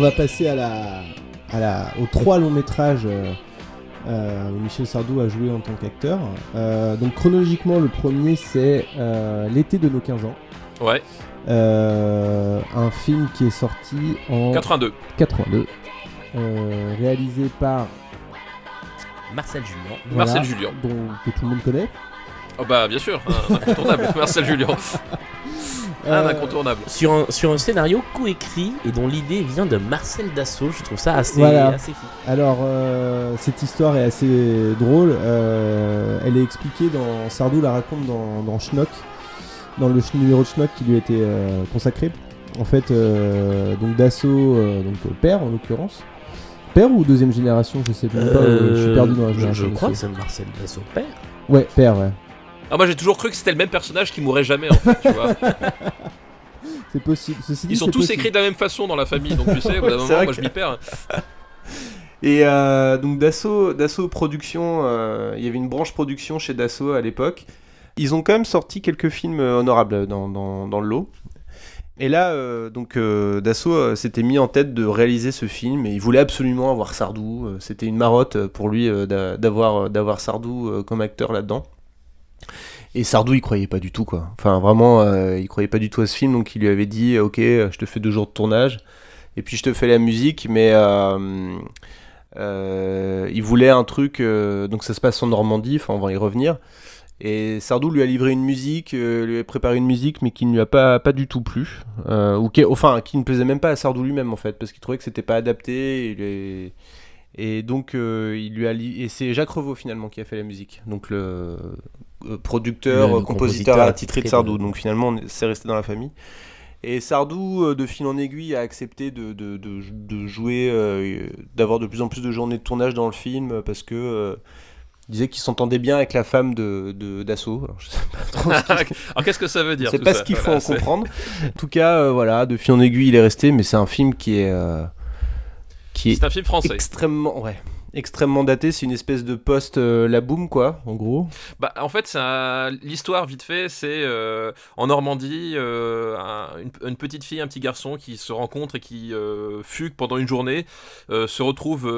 Va passer à la, à la, aux trois longs métrages euh, euh, où Michel Sardou a joué en tant qu'acteur. Euh, donc chronologiquement, le premier c'est euh, L'été de nos 15 ans. Ouais, Euh, un film qui est sorti en 82. 82, euh, réalisé par Marcel Julien. voilà, Marcel Julien. dont, que tout le monde connaît. Oh bah bien sûr, un <laughs> incontournable. Marcel Julien. Un Euh, incontournable. Sur un, sur un scénario coécrit et dont l'idée vient de Marcel Dassault, je trouve ça assez, Voilà. assez fou. Alors, euh, cette histoire est assez drôle. euh, elle est expliquée dans. Sardou la raconte dans, dans Schnock, dans le numéro de Schnock qui lui a été euh, consacré. En fait, euh, donc Dassault, euh, donc père en l'occurrence. Père ou deuxième génération Je sais même pas. euh, je suis perdu dans la génération. je crois que c'est Marcel Dassault père. Ouais, père, ouais. Ah, moi j'ai toujours cru que c'était le même personnage qui mourrait jamais en fait, tu vois. <laughs> C'est possible. Ceci dit, Ils sont tous possible. écrits de la même façon dans la famille, donc tu sais, au bout d'un moment, moi que- je m'y perds. <laughs> Et euh, donc Dassault, Dassault Production, euh, il y avait une branche production chez Dassault à l'époque. Ils ont quand même sorti quelques films euh, honorables dans, dans, dans le lot. Et là, euh, donc Dassault s'était mis en tête de réaliser ce film et il voulait absolument avoir Sardou. C'était une marotte pour lui d'a- d'avoir Sardou comme acteur là-dedans. Et Sardou, il croyait pas du tout quoi. Enfin vraiment, euh, il croyait pas du tout à ce film, donc il lui avait dit ok, euh, je te fais deux jours de tournage et puis je te fais la musique, mais euh, euh, il voulait un truc. euh, donc ça se passe en Normandie, enfin on va y revenir. Et Sardou lui a livré une musique, euh, lui a préparé une musique, mais qui ne lui a pas, pas du tout plu. Euh, qui, enfin, qui ne plaisait même pas à Sardou lui-même, en fait, parce qu'il trouvait que c'était pas adapté. Et donc, euh, il lui a li- et c'est Jacques Revaux, finalement, qui a fait la musique. Donc, le euh, producteur, Le- le euh, compositeur compositeur attitré de Sardou. Donc, finalement, c'est resté dans la famille. Et Sardou, euh, de fil en aiguille, a accepté de, de, de, de jouer, euh, d'avoir de plus en plus de journées de tournage dans le film, parce que. euh, il disait qu'il s'entendait bien avec la femme de, de Dassault. Alors, je sais pas trop ce <laughs> Alors qu'est-ce que ça veut dire c'est pas ça ce qu'il faut Voilà, en comprendre. En tout cas, euh, voilà, de fil en aiguille, il est resté, mais c'est un film qui est euh, qui est C'est un film français. extrêmement, ouais, extrêmement daté. C'est une espèce de post euh, la quoi, en gros. Bah, en fait, un- l'histoire vite fait, c'est euh, en Normandie, euh, un- une, petite fille, un petit garçon qui se rencontrent et qui euh, fuguent pendant une journée, se retrouvent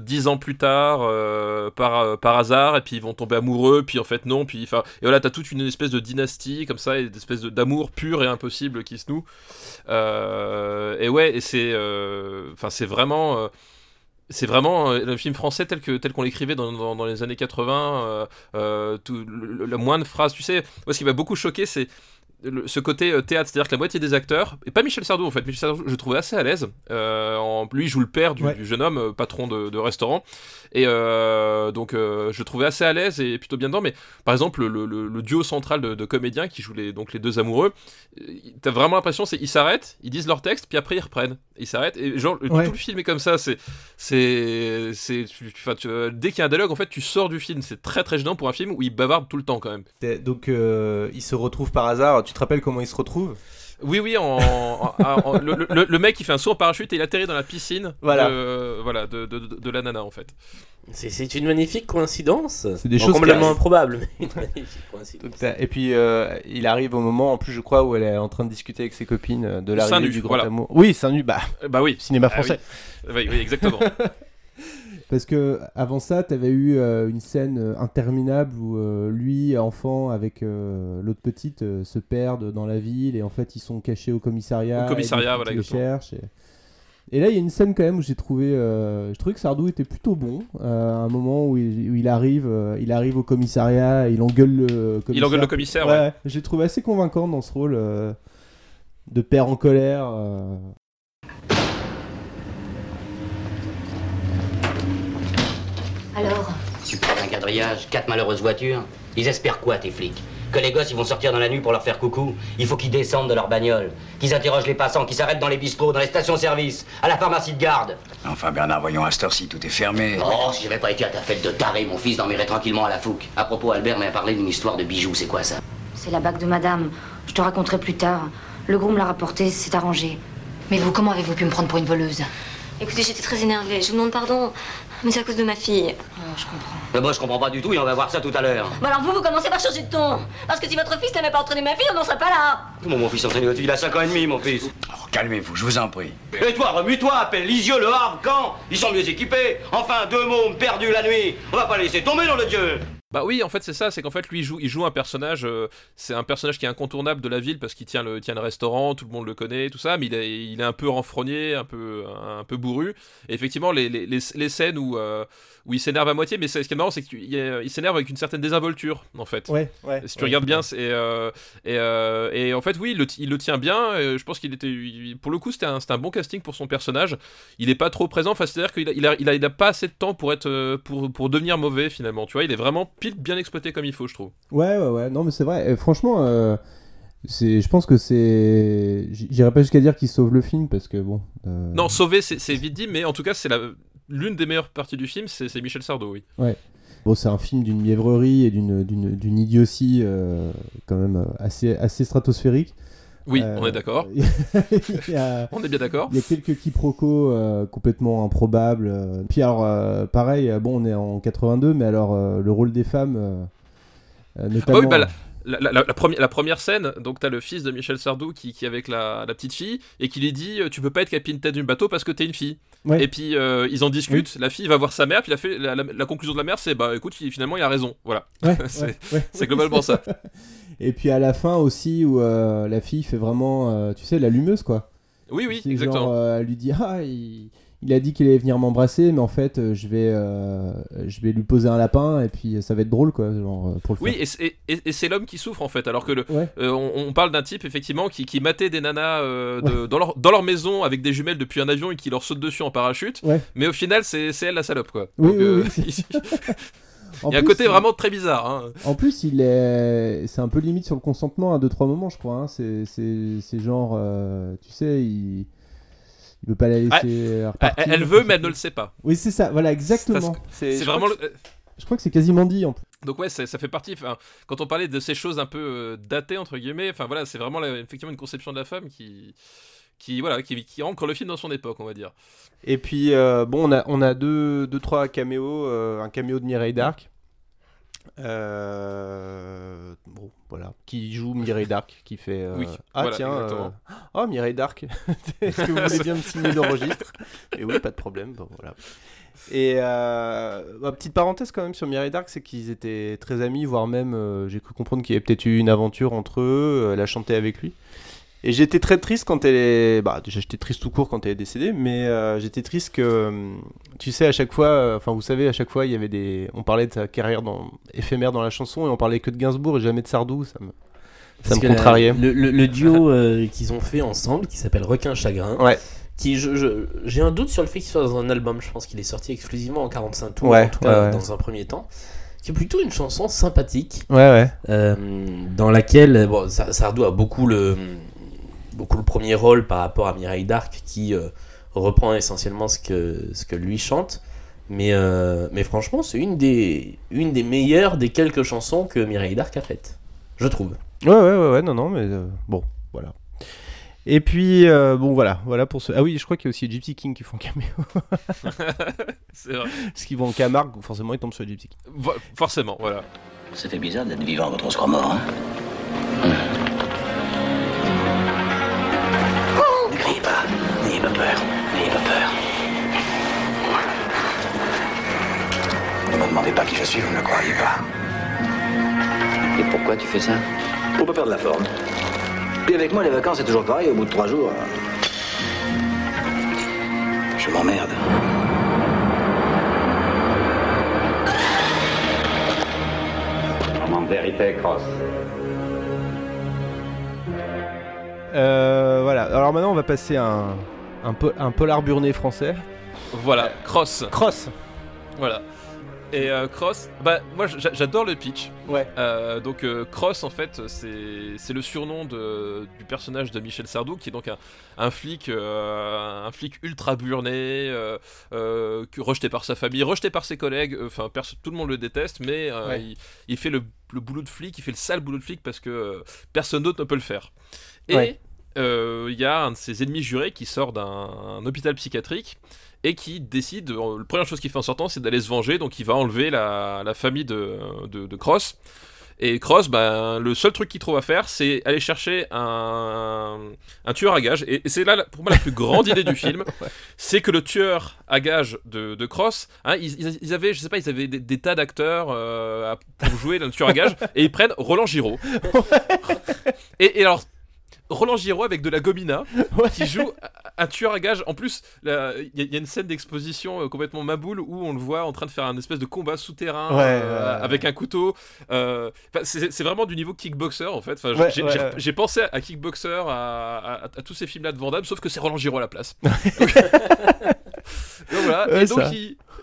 dix ans plus tard par, par hasard, et puis ils vont tomber amoureux, puis en fait non, puis et voilà, t'as toute une espèce de dynastie comme ça, et une espèce d'amour pur et impossible qui se noue. Et ouais, et c'est, enfin, c'est vraiment. C'est vraiment euh, le film français tel que tel qu'on l'écrivait dans, dans, les années 80 euh, euh, tout, le- la moindre phrase. Tu sais moi ce qui m'a beaucoup choqué c'est le- ce côté euh, théâtre, c'est-à-dire que la moitié des acteurs, et pas Michel Sardou en fait, Michel Sardou je le trouvais assez à l'aise, euh, en, lui il joue le père du, Ouais. du jeune homme, euh, patron de, de restaurant, et euh, donc euh, je le trouvais assez à l'aise et plutôt bien dedans, mais par exemple le, le- le duo central de, de comédiens qui jouent les, donc les deux amoureux, t'as vraiment l'impression c'est ils s'arrêtent, ils disent leur texte, puis après ils reprennent, ils s'arrêtent, et genre Ouais. tout le film est comme ça, c'est c'est c'est tu- enfin, tu- dès qu'il y a un dialogue en fait tu sors du film c'est très très gênant pour un film où il bavarde tout le temps quand même Donc, euh, il se retrouve par hasard. Tu te rappelles comment il se retrouve oui oui en, en- en- le, le- le mec il fait un saut en parachute et il atterrit dans la piscine Voilà. de, voilà de, de, de- de la nana en fait C'est- une magnifique coïncidence. C'est des Bon, choses complètement qui- improbable, mais une magnifique coïncidence. Donc, t'as- Et puis, euh, il arrive au moment, en plus, je crois, où elle est en train de discuter avec ses copines euh, de l'arrivée du grand voilà. amour. Oui, c'est un nu, bah, bah oui cinéma Ah français. oui, oui exactement <laughs> Parce que avant ça, t'avais eu euh, une scène euh, interminable où euh, lui, enfant, avec euh, l'autre petite, se perdent dans la ville et en fait ils sont cachés au commissariat. Au commissariat, et voilà, exactement. cherchent. Et... et là, il y a une scène quand même où j'ai trouvé, je trouvais que Sardou était plutôt bon. à un moment où il, où il arrive, il arrive au commissariat, et il engueule le commissaire. il engueule le commissaire Ouais, ouais. j'ai trouvé assez convaincant dans ce rôle de père en colère. euh. Alors Super un quadrillage, quatre malheureuses voitures. Ils espèrent quoi, tes flics Que les gosses, ils vont sortir dans la nuit pour leur faire coucou Il faut qu'ils descendent de leur bagnole, qu'ils interrogent les passants, qu'ils s'arrêtent dans les bistrots, dans les stations-service, à la pharmacie de garde. Enfin, Bernard, voyons, à cette heure-ci, tout est fermé. Oh, si j'avais pas été à ta fête de taré, mon fils dormirait tranquillement à la fouque. À propos, Albert m'a parlé d'une histoire de bijoux, c'est quoi ça C'est la bague de madame. Je te raconterai plus tard. Le gros me l'a rapporté, c'est arrangé. Mais vous, comment avez-vous pu me prendre pour une voleuse Écoutez, j'étais très énervée. Je vous demande pardon, mais c'est à cause de ma fille. je comprends. Mais moi, je comprends pas du tout et on va voir ça tout à l'heure. Bon alors vous, vous commencez par changer de ton. Parce que si votre fils n'avait pas entraîné ma fille, on n'en serait pas là. Comment mon fils entraîne il a 5 ans et demi, mon fils. Oh, calmez-vous, je vous en prie. Et toi, remue-toi, appelle Lisieux, le Havre, Caen. Ils sont mieux équipés. Enfin, deux mômes perdus la nuit. On va pas laisser tomber, dans le Dieu. Bah oui, en fait c'est ça, c'est qu'en fait lui il joue, un personnage, euh, c'est un personnage qui est incontournable de la ville parce qu'il tient le, tient le restaurant, tout le monde le connaît, tout ça, mais il est, un peu renfrogné, un peu, un peu bourru. Et effectivement, les scènes où, euh, où il s'énerve à moitié, mais ce qui est marrant, c'est qu'il il s'énerve avec une certaine désinvolture en fait. Ouais, ouais. Si tu ouais. regardes bien, c'est euh, et, euh, et en fait oui, il le, ti- il le tient bien. euh, je pense qu'il était, il- pour le coup, c'était un, bon casting pour son personnage. Il est pas trop présent, enfin c'est à dire qu'il a, il a, il a, il a pas assez de temps pour être, euh, pour, pour devenir mauvais finalement. Tu vois, il est vraiment pile bien exploité comme il faut, je trouve. Ouais, ouais, ouais. Non, mais c'est vrai. Et franchement, euh, je pense que c'est. j- J'irais pas jusqu'à dire qu'il sauve le film parce que bon. euh, Non, sauver, c'est vite dit, mais en tout cas, c'est la l'une des meilleures parties du film, c'est c'est Michel Sardou, oui. Ouais. Bon, c'est un film d'une mièvrerie et d'une, d'une, d'une idiotie euh, quand même euh, assez, assez stratosphérique. Oui, Euh, on est d'accord. <laughs> il y a- <laughs> On est bien d'accord. Il y a quelques quiproquos euh, complètement improbables. Puis alors, euh, pareil, bon, on est en 82, mais alors euh, le rôle des femmes, Ah notamment. bah oui, bah, la, la, la- la premi- la première scène, donc t'as le fils de Michel Sardou qui, qui est avec la, la petite fille et qui lui dit tu peux pas être capitaine du bateau parce que t'es une fille. Ouais. Et puis euh, ils en discutent. La fille va voir sa mère, puis la, la, la- la conclusion de la mère c'est bah écoute finalement il a raison. Voilà. Ouais, <laughs> c'est ouais, globalement ça. <laughs> Et puis à la fin aussi, où euh, la fille fait vraiment, euh, tu sais, la lumeuse, quoi. Oui oui exactement. Genre, elle lui dit Ah, il, il a dit qu'il allait venir m'embrasser, mais en fait, euh, je vais, euh, je vais lui poser un lapin et puis ça va être drôle, quoi, genre, euh, pour le Oui, faire. et c'est- l'homme qui souffre en fait, alors que le, Ouais. euh, on, on parle d'un type effectivement qui, qui matait des nanas euh, de- dans, leur, dans leur maison avec des jumelles depuis un avion et qui leur saute dessus en parachute, Ouais. mais au final c'est elle la salope quoi. Oui, Donc, oui, euh, oui, <laughs> il y a un côté vraiment très bizarre. hein. En plus, il est, c'est un peu limite sur le consentement à deux trois moments, je crois. hein. C'est, genre, euh, tu sais, il, il veut pas la laisser Ah, elle, repartir. elle veut, mais elle ne le sait pas. Oui, c'est ça. Voilà, exactement. C'est je vraiment. le- Je crois que c'est quasiment dit en plus. Donc ouais, ça, ça fait partie. enfin, Quand on parlait de ces choses un peu euh, datées entre guillemets, enfin voilà, c'est vraiment la- effectivement une conception de la femme qui, qui voilà, qui, qui ancre le film dans son époque, on va dire. Et puis, euh, bon, on a, on a deux, deux trois caméos. euh, un caméo de Mireille Dark. Euh, bon, voilà. Qui joue Mireille <laughs> Dark, qui fait. euh, Oui, ah, voilà, tiens. euh, Oh, Mireille Dark. <laughs> Est-ce que vous voulez bien me signer le registre? Et oui, pas de problème. Bon, voilà. Et euh, bah, petite parenthèse quand même sur Mireille Dark, c'est qu'ils étaient très amis, voire même, j'ai cru comprendre qu'il y avait peut-être eu une aventure entre eux. Elle a chanté avec lui. Et j'étais très triste quand elle est. Bah, déjà, j'étais triste tout court quand elle est décédée, mais euh, j'étais triste que. hum, Tu sais, à chaque fois. euh, Enfin, vous savez, à chaque fois, il y avait des. On parlait de sa carrière dans... éphémère dans la chanson et on parlait que de Gainsbourg et jamais de Sardou. Ça me, ça me la- contrariait. le, le- le duo euh, qu'ils ont fait ensemble, qui s'appelle Requin Chagrin, Ouais. qui je- je- j'ai un doute sur le fait qu'il soit dans un album. Je pense qu'il est sorti exclusivement en 45 tours, Ouais, en tout cas ouais, dans un premier temps. Qui est plutôt une chanson sympathique. Ouais, ouais. euh, dans laquelle bon, Sa- Sardou a beaucoup le, beaucoup le premier rôle par rapport à Mireille Darc qui euh, reprend essentiellement ce que, ce que lui chante. Mais, euh, mais franchement, c'est une des, une des meilleures des quelques chansons que Mireille Darc a faites. Je trouve. Ouais, ouais, ouais, ouais, non, non, mais euh, bon, voilà. Et puis, euh, bon, voilà, voilà pour ce. Ah oui, je crois qu'il y a aussi Gypsy King qui font caméo. <laughs> C'est vrai. Parce qu'ils vont en Camargue, forcément, ils tombent sur Gypsy King. Vo- forcément, voilà. Ça fait bizarre d'être vivant quand on se croit mort, hein n'ayez pas peur, n'ayez pas peur. Ne me demandez pas qui je suis, vous ne le croyez pas. Et pourquoi tu fais ça Pour pas perdre la forme. Puis avec moi, les vacances, c'est toujours pareil, au bout de trois jours. Je m'emmerde. Vérité, Cross. Euh, voilà, alors maintenant, on va passer à un, un, po- un polar burné français. Voilà, Cross. Cross. Voilà. Et euh, Cross, bah moi j'a- j'adore le pitch. Ouais. Euh, donc euh, Cross en fait c'est le surnom de, du personnage de Michel Sardou qui est donc un, un flic un flic ultra burné, rejeté par sa famille, rejeté par ses collègues. Enfin tout le monde le déteste, mais Ouais. il, il fait le, le boulot de flic, il fait le sale boulot de flic parce que personne d'autre ne peut le faire. Et Ouais. Euh, il y a un de ses ennemis jurés qui sort d'un un hôpital psychiatrique et qui décide, euh, la première chose qu'il fait en sortant, c'est d'aller se venger, donc il va enlever la, la famille de, de, de Cross. Et Cross, ben, le seul truc qu'il trouve à faire, c'est aller chercher un, un tueur à gages. Et, et c'est là, pour moi, la plus grande idée du <laughs> film. C'est que le tueur à gages de, de Cross, hein, ils, avaient, je sais pas, ils avaient des, des tas d'acteurs euh, pour jouer dans le tueur à gages, <laughs> et ils prennent Roland Giraud. et, et alors, Roland Giraud avec de la gomina <laughs> qui joue un tueur à gages. En plus, il y, a- il y a une scène d'exposition euh, complètement maboule où on le voit en train de faire un espèce de combat souterrain Ouais, euh, ouais, avec un couteau. Euh, c'est vraiment du niveau kickboxer en fait. Enfin, j'ai pensé à kickboxer, à, à- à tous ces films-là de Van Damme, sauf que c'est Roland Giraud à la place. <laughs> Donc voilà. Et donc.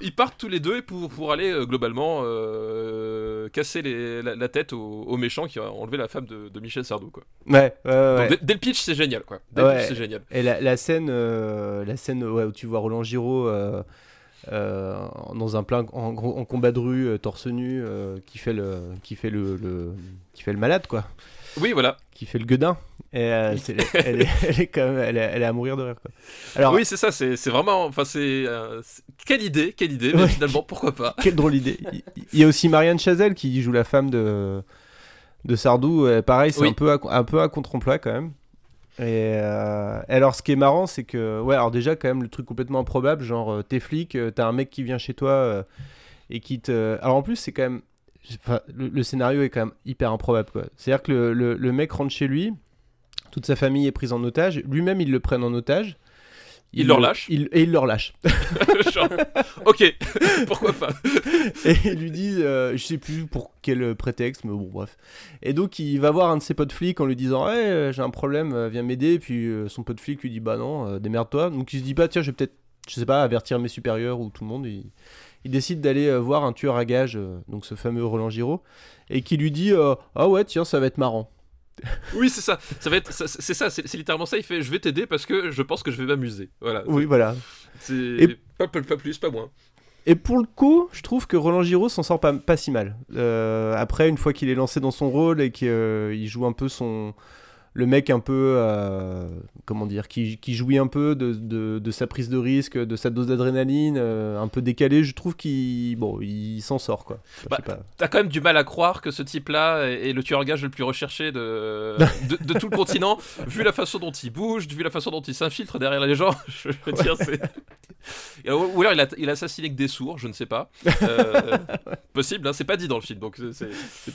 Ils, partent tous les deux pour, pour aller euh, globalement euh, casser les- la, la tête au, au méchant qui a enlevé la femme de, de Michel Sardou. Quoi. Ouais, ouais, ouais. Donc, dès, le pitch, c'est génial. Quoi. Dès le Ouais. pitch, c'est génial. Et la, la scène, euh, la scène ouais, où tu vois Roland Giraud euh, euh, dans un plein en, combat de rue, euh, torse nu, euh, qui fait le, qui fait le, le- qui fait le malade quoi. Oui, voilà. Qui fait le gueudin. Et euh, elle, est, elle est elle est, elle est à mourir de rire quoi. Alors, oui, c'est ça, c'est vraiment. Enfin, c'est. euh, c'est- quelle idée, quelle idée, mais Ouais. finalement, pourquoi pas Quelle drôle idée. <laughs> Il- y a aussi Marianne Chazelle qui joue la femme de de Sardou, pareil, c'est Oui. un peu à, un peu à contre-emploi quand même. Et euh, alors, ce qui est marrant, c'est que, ouais, alors déjà, quand même, le truc complètement improbable, genre, t'es flic, t'as un mec qui vient chez toi et qui te. Alors, en plus, c'est quand même. enfin, le, le scénario est quand même hyper improbable, quoi. C'est-à-dire que le, le- le mec rentre chez lui, toute sa famille est prise en otage, lui-même, il le prenne en otage. Il le relâche. il- Et il le relâche. <laughs> Genre, ok, <laughs> pourquoi pas et il lui dit, euh, je sais plus pour quel prétexte, mais bon, bref. Et donc, il va voir un de ses potes flics en lui disant, ouais, euh, j'ai un problème, euh, viens m'aider. Et puis, euh, son pote flic lui dit, bah non, euh, démerde-toi. Donc, il se dit, bah tiens, je vais peut-être, je sais pas, avertir mes supérieurs ou tout le monde. Il, il décide d'aller euh, voir un tueur à gages, euh, donc ce fameux Roland Giraud, et qui lui dit, euh, ah ouais, tiens, ça va être marrant. <laughs> Oui, c'est ça. Ça va être, c'est ça. C'est littéralement ça. Il fait, je vais t'aider parce que je pense que je vais m'amuser. Voilà. Oui, voilà. C'est Et- pas, pas- pas plus, pas moins. Et pour le coup, je trouve que Roland Giraud s'en sort pas, pas si mal. Euh, après, une fois qu'il est lancé dans son rôle et qu'il joue un peu son. Le mec un peu. euh, comment dire qui, qui jouit un peu de, de- de sa prise de risque, de sa dose d'adrénaline, euh, un peu décalé, je trouve qu'il. Bon, il s'en sort quoi. Bah. T'as quand même du mal à croire que ce type-là est est le tueur à gages le plus recherché de, de, de tout le continent, <laughs> vu la façon dont il bouge, vu la façon dont il s'infiltre derrière les gens. <laughs> Je veux dire, c'est. Et Ou alors il a, il a assassiné que des sourds, je ne sais pas. Euh, <laughs> possible, hein, c'est pas dit dans le film, donc c'est-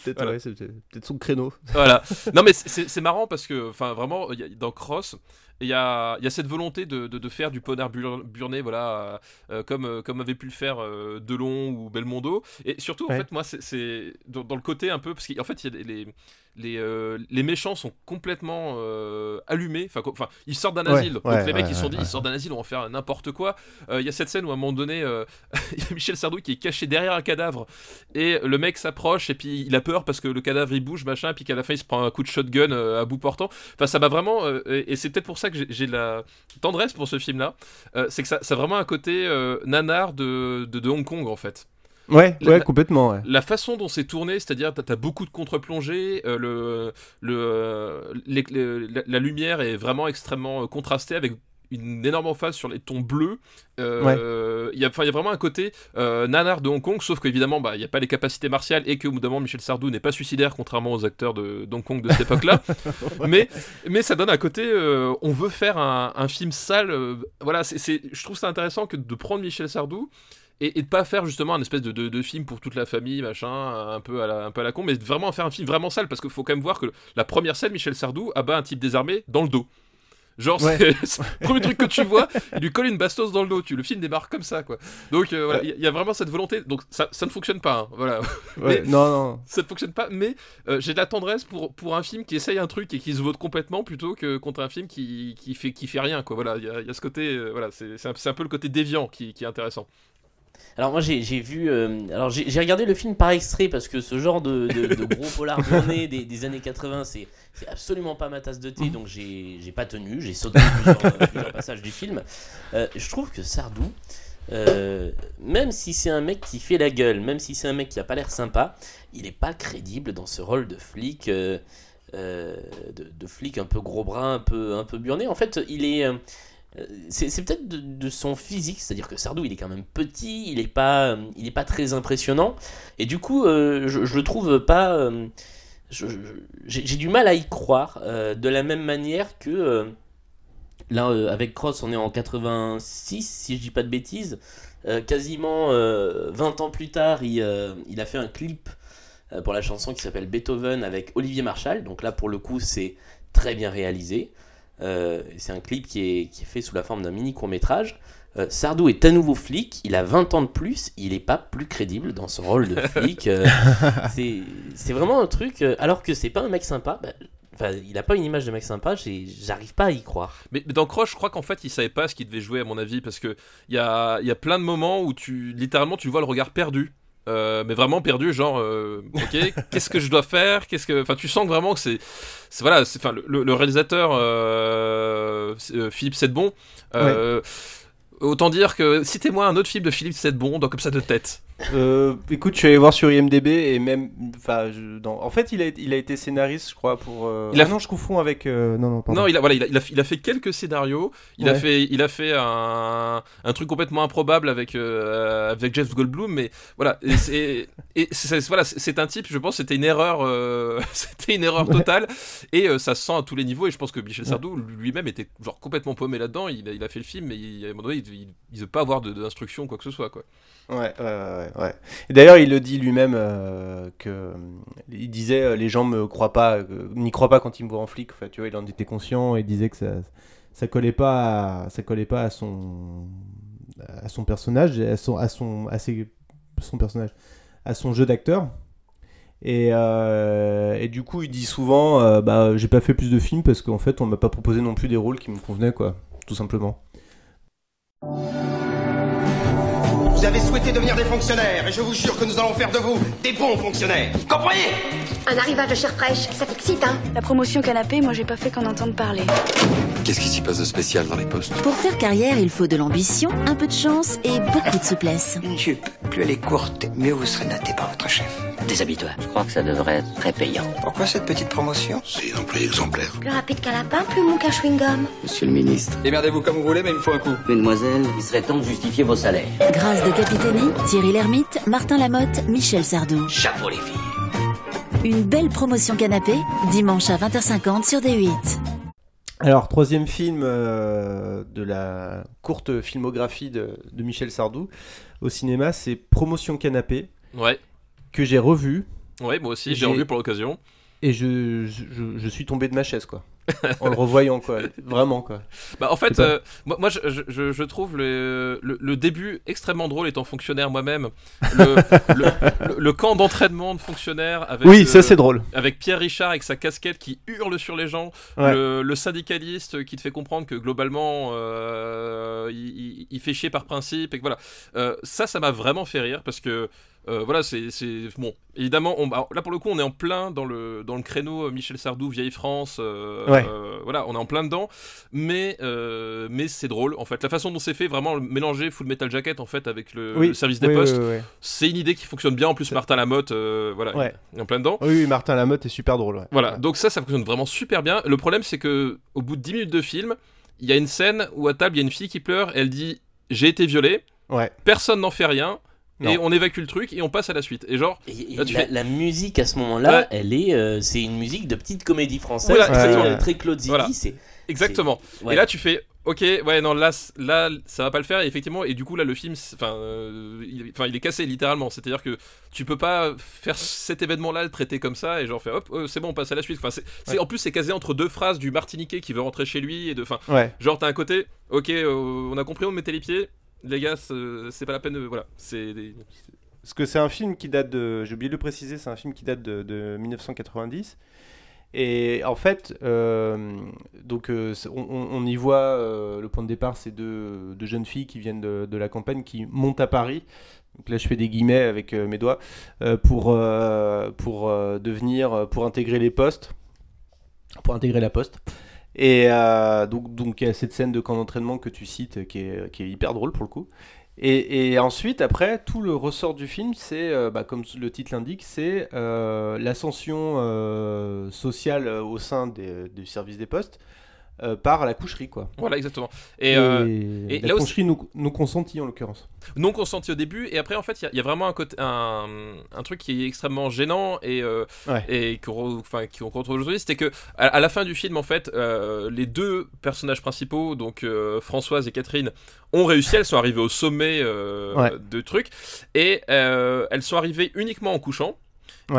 peut-être voilà. ouais, c'est peut-être peut-être son créneau. Voilà. Non, mais c'est c'est marrant parce que, enfin, vraiment, il y a- dans Cross, il y a, il y a cette volonté de, de- de faire du polar bur- burné, voilà, euh, comme, euh, comme avait pu le faire euh, Delon ou Belmondo. Et surtout, en Ouais. fait, moi, c'est- dans, dans le côté un peu, parce qu'en fait, il y a les, les, euh, les méchants sont complètement euh, allumés. Enfin, ils sortent d'un Ouais, asile. Donc les mecs, ils se sont dit, ils sortent d'un asile, on va faire n'importe quoi. Euh, Il y a cette scène où à un moment donné, <laughs> il y a Michel Sardou qui est caché derrière un cadavre et le mec s'approche et puis il a peur parce que le cadavre il bouge machin et puis qu'à la fin il se prend un coup de shotgun à bout portant enfin ça m'a vraiment et, c'est peut-être pour ça que j'ai- de la tendresse pour ce film là c'est que ça, ça a vraiment un côté nanar de, de, de Hong Kong en fait Ouais, La- ouais, complètement. Ouais. la façon dont c'est tourné, c'est-à-dire t'as as beaucoup de contre-plongées, euh, le, le, euh, les- les- la, la lumière est vraiment extrêmement euh, contrastée avec une énorme emphase sur les tons bleus. Euh, Il y, y a vraiment un côté euh, nanar de Hong Kong, sauf qu'évidemment, bah, il n'y a pas les capacités martiales et que, au bout d'un moment, Michel Sardou n'est pas suicidaire, contrairement aux acteurs de d'Hong Kong de cette époque-là. <laughs> mais, mais ça donne un côté, euh, on veut faire un, un film sale. voilà, c'est c'est- je trouve ça intéressant que de prendre Michel Sardou et, et de pas faire justement un espèce de, de, de film pour toute la famille, machin, un peu à la, un peu à la con, mais vraiment faire un film vraiment sale, parce qu'il faut quand même voir que la première scène, Michel Sardou abat un type désarmé dans le dos. Genre, Ouais. <laughs> c'est- le premier truc que tu vois, il lui colle une bastos dans le dos. Tu, le film démarre comme ça, quoi. Donc, euh, voilà, il y, a- il y a vraiment cette volonté. Donc, ça, ça ne fonctionne pas, hein, voilà. Ouais, Mais- non, non. ça ne fonctionne pas, mais euh, j'ai de la tendresse pour, pour un film qui essaye un truc et qui se vote complètement plutôt que contre un film qui, qui, fait, qui fait rien, quoi. Voilà, il y a, il y a ce côté, euh, voilà, c'est un, un peu le côté déviant qui, qui est intéressant. Alors moi j'ai vu, euh, alors j'ai regardé le film par extrait parce que ce genre de, de- de gros <laughs> polar burné des, des années 80 c'est absolument pas ma tasse de thé donc j'ai pas tenu, j'ai sauté plusieurs, euh, plusieurs <laughs> passages du film. Euh, je trouve que Sardou, euh, même si c'est un mec qui fait la gueule, même si c'est un mec qui a pas l'air sympa, il est pas crédible dans ce rôle de flic. de, de flic un peu gros bras, un peu, un peu burné. En fait, il est, c'est c'est peut-être de, son physique, c'est-à-dire que Sardou il est quand même petit, il est pas, euh, pas très impressionnant, et du coup euh, je, le trouve pas, euh, j'ai du mal à y croire, euh, de la même manière que euh, là euh, avec Cross on est en 86 si je dis pas de bêtises, Euh, quasiment euh, 20 ans plus tard il, euh, il a fait un clip euh, pour la chanson qui s'appelle Beethoven avec Olivier Marchal, donc là pour le coup c'est très bien réalisé. Euh, c'est un clip qui est, qui est fait sous la forme d'un mini court métrage. Euh, Sardou est à nouveau flic, il a 20 ans de plus, il n'est pas plus crédible dans son rôle de flic. euh, <laughs> c'est vraiment un truc, euh, alors que c'est pas un mec sympa, bah, enfin, il a pas une image de mec sympa, j'arrive pas à y croire. Mais, mais dans Crush, je crois qu'en fait, il savait pas ce qu'il devait jouer, à mon avis, parce que il y a, il y a plein de moments où tu, littéralement, tu vois le regard perdu. Euh, mais vraiment perdu, genre, euh, ok, <laughs> qu'est-ce que je dois faire? Qu'est-ce que, enfin, tu sens vraiment que c'est, c'est voilà, c'est, enfin, le, le réalisateur euh, Philippe Sedbon. Autant dire que citez-moi un autre film de Philippe Sedbon, donc comme ça de tête. Euh, écoute, je suis allé voir sur IMDb et même, enfin, en fait, il a, il a été scénariste, je crois, pour. euh, Il a ah non, je confonds avec. euh, Non, non, pardon. Non, il a, voilà, il a, il a, il a fait quelques scénarios. Il a fait, il a fait un, un truc complètement improbable avec, avec Jeff Goldblum, mais voilà. Et <laughs> c'est, voilà, c'est- un type, je pense, c'était une erreur, <laughs> c'était une erreur Ouais. totale, et ça se sent à tous les niveaux. Et je pense que Michel Ouais. Sardou lui-même était genre complètement paumé là-dedans. Il, a- il a fait le film, mais il, à un moment donné, il, il veut pas avoir d'instructions quoi que ce soit, quoi. Ouais, ouais, ouais, ouais. D'ailleurs, il le dit lui-même euh, que euh, il disait euh, les gens me croient pas, n'y croient pas quand ils me voient en flic. Enfin, tu vois, il en était conscient et il disait que ça, ça collait pas, à, ça collait pas à son, à son personnage, à son, à son, à ses- son personnage, à son jeu d'acteur. Et, et du coup, il dit souvent, bah, j'ai pas fait plus de films parce qu'en fait, on m'a pas proposé non plus des rôles qui me convenaient, quoi, tout simplement. Vous avez souhaité devenir des fonctionnaires et je vous jure que nous allons faire de vous des bons fonctionnaires. Comprenez? Un arrivage de chair fraîche, ça t'excite, hein La promotion canapé, moi j'ai pas fait qu'en entendre parler. Qu'est-ce qui s'y passe de spécial dans les postes? Pour faire carrière, il faut de l'ambition, un peu de chance et beaucoup de souplesse. Une jupe, plus elle est courte, mieux vous serez noté par votre chef. Déshabille-toi. Je crois que ça devrait être très payant. Pourquoi cette petite promotion? C'est un employé exemplaire. Plus rapide qu'un lapin, plus mou qu'un chewing-gum. Monsieur le ministre. Démerdez-vous comme vous voulez, mais il me faut un coup. Mesdemoiselles, il serait temps de justifier vos salaires. Grâce de Capitani, Thierry Lhermitte, Martin Lamotte, Michel Sardou. Chapeau les filles. Une belle promotion canapé, dimanche à 20h50 sur D8. Alors, troisième film euh, de la courte filmographie de, de Michel Sardou au cinéma, c'est Promotion Canapé. Ouais. Que j'ai revu. Ouais, moi aussi, j'ai revu pour l'occasion. Et je, je, je suis tombé de ma chaise, quoi. En le revoyant, quoi. Vraiment, quoi. Bah, en fait, euh, moi, moi, je, je- je trouve le, le, le début extrêmement drôle étant fonctionnaire moi-même. Le, camp d'entraînement de fonctionnaires avec. Oui, euh, ça, c'est drôle. Avec Pierre Richard avec sa casquette qui hurle sur les gens. Ouais. Le, syndicaliste qui te fait comprendre que globalement, euh, il, fait chier par principe. Et que voilà. Euh, ça, ça m'a vraiment fait rire parce que. euh, voilà, c'est bon. Évidemment, on, alors, là pour le coup, on est en plein dans le dans le créneau Michel Sardou, vieille France. euh, Ouais. euh, voilà, on est en plein dedans, mais euh, mais c'est drôle en fait. La façon dont c'est fait, vraiment mélanger Full Metal Jacket en fait avec le, Oui, le service des oui, postes, oui, c'est une idée qui fonctionne bien. En plus, Martin Lamotte, euh, voilà, Ouais. il est en plein dedans. Oui, oui, Martin Lamotte est super drôle. ouais. Voilà, donc ça, ça fonctionne vraiment super bien. Le problème, c'est que au bout de 10 minutes de film, il y a une scène où à table, il y a une fille qui pleure, elle dit J'ai été violée, Ouais. personne n'en fait rien, et on évacue le truc et on passe à la suite. Et genre, Et là, tu la, fais- la musique à ce moment-là, Ouais. elle est, euh, c'est une musique de petite comédie française, Voilà, très, exactement. euh, très Claude Zidi. Voilà. c'est- Exactement. c'est- ouais. Et là, tu fais, ok, ouais, non, là, là, ça va pas le faire. Et effectivement, et du coup, là, le film, enfin, euh, il, enfin, il est cassé littéralement. C'est-à-dire que tu peux pas faire cet événement-là, le traiter comme ça, et genre faire, hop, euh, c'est bon, on passe à la suite. Enfin, c'est, c'est- Ouais. en plus, c'est casé entre deux phrases du Martiniquais qui veut rentrer chez lui et de, enfin, genre t'as un côté, ok, euh, on a compris, on mettait les pieds. Les gars, c'est, pas la peine de, voilà, c'est. Parce que c'est un film qui date de. J'ai oublié de le préciser, c'est un film qui date de, de 1990. Et en fait, euh, donc euh, on, y voit euh, le point de départ, c'est deux, jeunes filles qui viennent de, de la campagne qui montent à Paris. Donc là, je fais des guillemets avec mes doigts pour pour devenir, pour intégrer les postes, pour intégrer la poste. Et euh, donc donc il y a cette scène de camp d'entraînement que tu cites qui est, qui est hyper drôle pour le coup. Et, ensuite, après, tout le ressort du film, c'est, euh, bah, comme le titre l'indique, c'est euh, l'ascension sociale au sein du service des postes euh, par la coucherie, quoi. Voilà, exactement. Et, euh, et la là aussi- coucherie non, non consentie, en l'occurrence. non consenti au début et après en fait il y a- il y, a vraiment un, côté, un, un truc qui est extrêmement gênant et, euh, Ouais. et qu'on enfin, qu'on retrouve aujourd'hui c'était que à, à la fin du film en fait euh, les deux personnages principaux donc euh, Françoise et Catherine ont réussi elles sont arrivées au sommet euh, Ouais. de trucs et euh, elles sont arrivées uniquement en couchant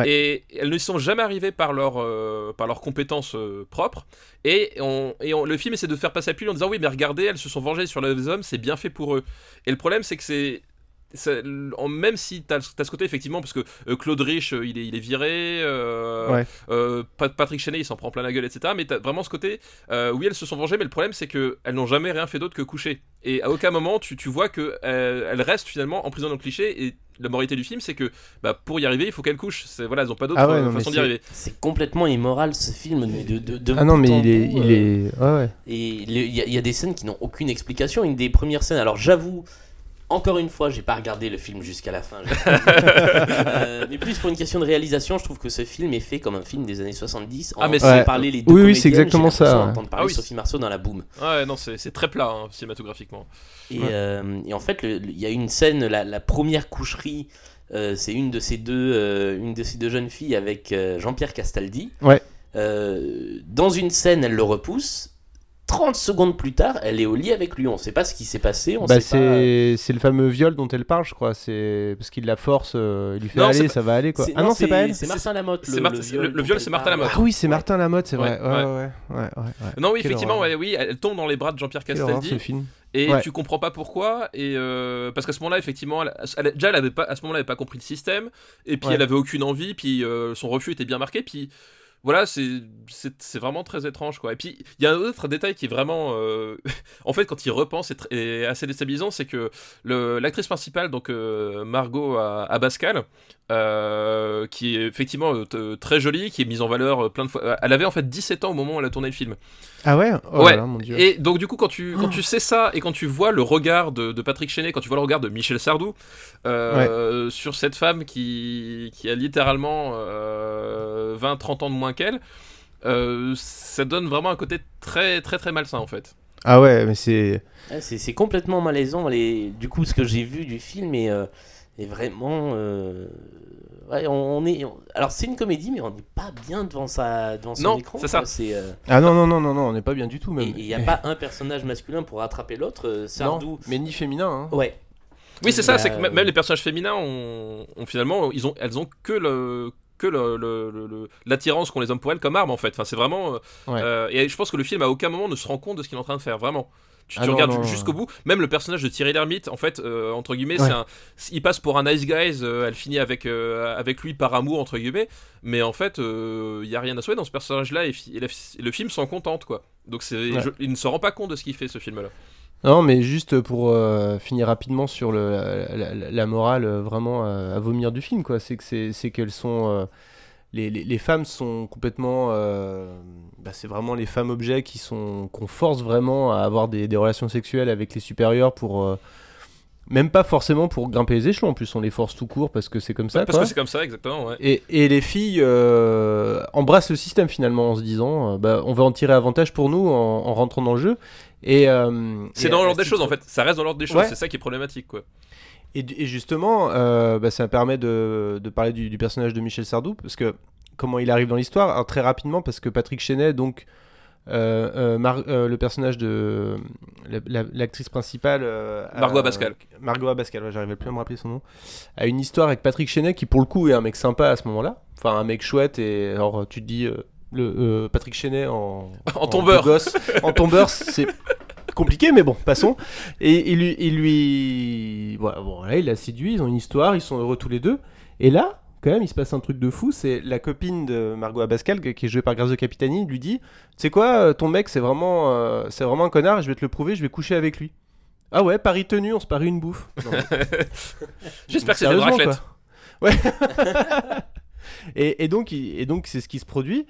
Et elles ne sont jamais arrivées par leur euh, par leurs compétences euh, propres et, on, et le film essaie de faire passer à pilule en disant oui mais regardez elles se sont vengées sur les hommes c'est bien fait pour eux. Et le problème c'est que c'est ça- en- même si t'as as ce côté effectivement parce que euh, Claude Rich euh, il, est, il est viré euh, Ouais. euh, Pat- Patrick Chenet il s'en prend plein la gueule etc mais t'as vraiment ce côté euh, oui elles se sont vengées mais le problème c'est que elles n'ont jamais rien fait d'autre que coucher et à aucun moment tu, tu vois que euh, elles restent finalement en prison dans le cliché et la moralité du film c'est que bah, pour y arriver il faut qu'elles couchent voilà elles ont pas d'autre Ah ouais, façon d'y arriver C'est complètement immoral ce film mais de, de, de Ah non, mais il est- bout, il est- ouais, ouais. Et y, il y a des scènes qui n'ont aucune explication. Une des premières scènes, alors j'avoue, Encore une fois, j'ai pas regardé le film jusqu'à la fin. <laughs> Euh, mais plus pour une question de réalisation, je trouve que ce film est fait comme un film des années 70. Ah, En mais entendant c'est- parler les deux oui, oui, c'est exactement ça, ouais. d'entendre parler Ah oui, Sophie Marceau dans la boum. Ouais, non, c'est très plat hein, cinématographiquement. Et, Ouais. euh, et en fait, il y a une scène, la, la première coucherie, euh, c'est une de ces deux, euh, une de ces deux jeunes filles avec euh, Jean-Pierre Castaldi. Ouais. Euh, dans une scène, elle le repousse. 30 secondes plus tard, elle est au lit avec lui. On ne sait pas ce qui s'est passé. On Bah, sait pas... c'est c'est le fameux viol dont elle parle, je crois. C'est parce qu'il la force, euh, il lui fait Non, c'est aller, pas- ça va aller quoi. c'est- Ah non, c'est c'est- pas elle. c'est Martin Lamotte, C'est le- le viol le- le dont viol, elle c'est Martin parle. Lamotte. Ah oui, c'est Martin Lamotte, c'est vrai. Ouais, Ouais, ouais. ouais, ouais, ouais, ouais. Non, oui, Quelle effectivement, ouais, oui, elle tombe dans les bras de Jean-Pierre Castaldi. ce film. Et Ouais. tu comprends pas pourquoi. Et euh, parce qu'à ce moment-là, effectivement, elle, elle- déjà, elle avait pas, à ce moment-là, elle avait pas compris le système. Et puis, Ouais. elle avait aucune envie. Puis, euh, son refus était bien marqué. Puis, voilà, c'est vraiment très étrange, quoi. Et puis, il y a un autre détail qui est vraiment, euh, <laughs> en fait, quand il repense, est, assez déstabilisant, c'est que l'actrice principale, donc euh, Margot à- Abascal, euh, qui est effectivement euh, t- très jolie, qui est mise en valeur euh, plein de fois. Elle avait en fait 17 ans au moment où elle a tourné le film. Ah ouais? Oh ouais. là là, mon Dieu. Et donc du coup, quand tu quand tu sais ça et quand tu vois le regard de, de Patrick Chenet, quand tu vois le regard de Michel Sardou euh, sur cette femme qui qui a littéralement euh, 20-30 ans de moins qu'elle, euh, ça donne vraiment un côté très très très malsain en fait. Ah ouais, mais c'est c'est complètement malaisant. Les... Du coup, ce que j'ai vu du film est, est vraiment. euh, ouais, on, on est... on- Alors, c'est une comédie, mais on n'est pas bien devant, sa... devant son Non, écran. c'est quoi. ça. C'est, euh, Ah non, non, non, non, non, on n'est pas bien du tout Et même. il n'y a pas un personnage masculin pour rattraper l'autre. euh, Sardou. Non, mais ni féminin. Hein. Ouais. Oui, c'est ça, Bah, c'est que m- même les personnages féminins ont, ont finalement, ils ont, elles ont que le que le- le- le- le- l'attirance qu'ont les hommes pour elles comme arme en fait. Enfin, c'est vraiment. euh, Ouais. euh, et je pense que le film à aucun moment ne se rend compte de ce qu'il est en train de faire, vraiment. Tu, Ah tu non, regardes jusqu'au bout. Même le personnage de Thierry Lhermitte, en fait, euh, entre guillemets, Ouais. c'est un, il passe pour un nice guy. euh, elle finit avec euh, avec lui par amour entre guillemets. Mais en fait, il y a rien à souhaiter dans ce personnage-là et, le film s'en contente quoi. Donc c'est, Ouais. je- il ne se rend pas compte de ce qu'il fait ce film-là. Non, mais juste pour euh, finir rapidement sur le, la, la- la morale vraiment euh, à vomir du film, quoi. C'est que c'est c'est qu'elles sont euh, les, les, les femmes sont complètement, euh, bah, c'est vraiment les femmes objets qui sont qu'on force vraiment à avoir des, des relations sexuelles avec les supérieurs pour euh, même pas forcément pour grimper les échelons. En plus, on les force tout court parce que c'est comme ça. Ouais, parce quoi. que c'est comme ça, exactement. Ouais. Et, et les filles euh, embrassent le système finalement en se disant bah, on va en tirer avantage pour nous en, en rentrant dans le jeu. Et C'est dans l'ordre des choses en fait. Ça reste dans l'ordre des choses. Ouais. C'est ça qui est problématique quoi. Et, justement, euh, bah, ça me permet de, de parler du, du personnage de Michel Sardou, parce que comment il arrive dans l'histoire, Alors, très rapidement, parce que Patrick Chenet, donc euh, euh, Mar- le personnage de la- la- l'actrice principale, Margot Abascal. Margot Abascal, ouais, j'arrivais plus à me rappeler son nom, a une histoire avec Patrick Chenet qui pour le coup est un mec sympa à ce moment-là, enfin un mec chouette et alors tu te dis le euh, Patrick Chenet en En tombeur. gosse, en tombeur, c'est compliqué, mais bon, passons. Et il lui, il lui, voilà, bon, voilà, il l'a séduit, ils ont une histoire, ils sont heureux tous les deux. Et là, quand même, il se passe un truc de fou. C'est la copine de Margot Abascal, qui est jouée par Grazio Capitani, lui dit, tu sais quoi, euh, ton mec, c'est vraiment, euh, c'est vraiment un connard. Je vais te le prouver, je vais coucher avec lui. Ah ouais, pari tenu, on se parie une bouffe. <laughs> J'espère que c'est de raclette. quoi. Ouais. <laughs> et, et donc, et donc, c'est ce qui se produit.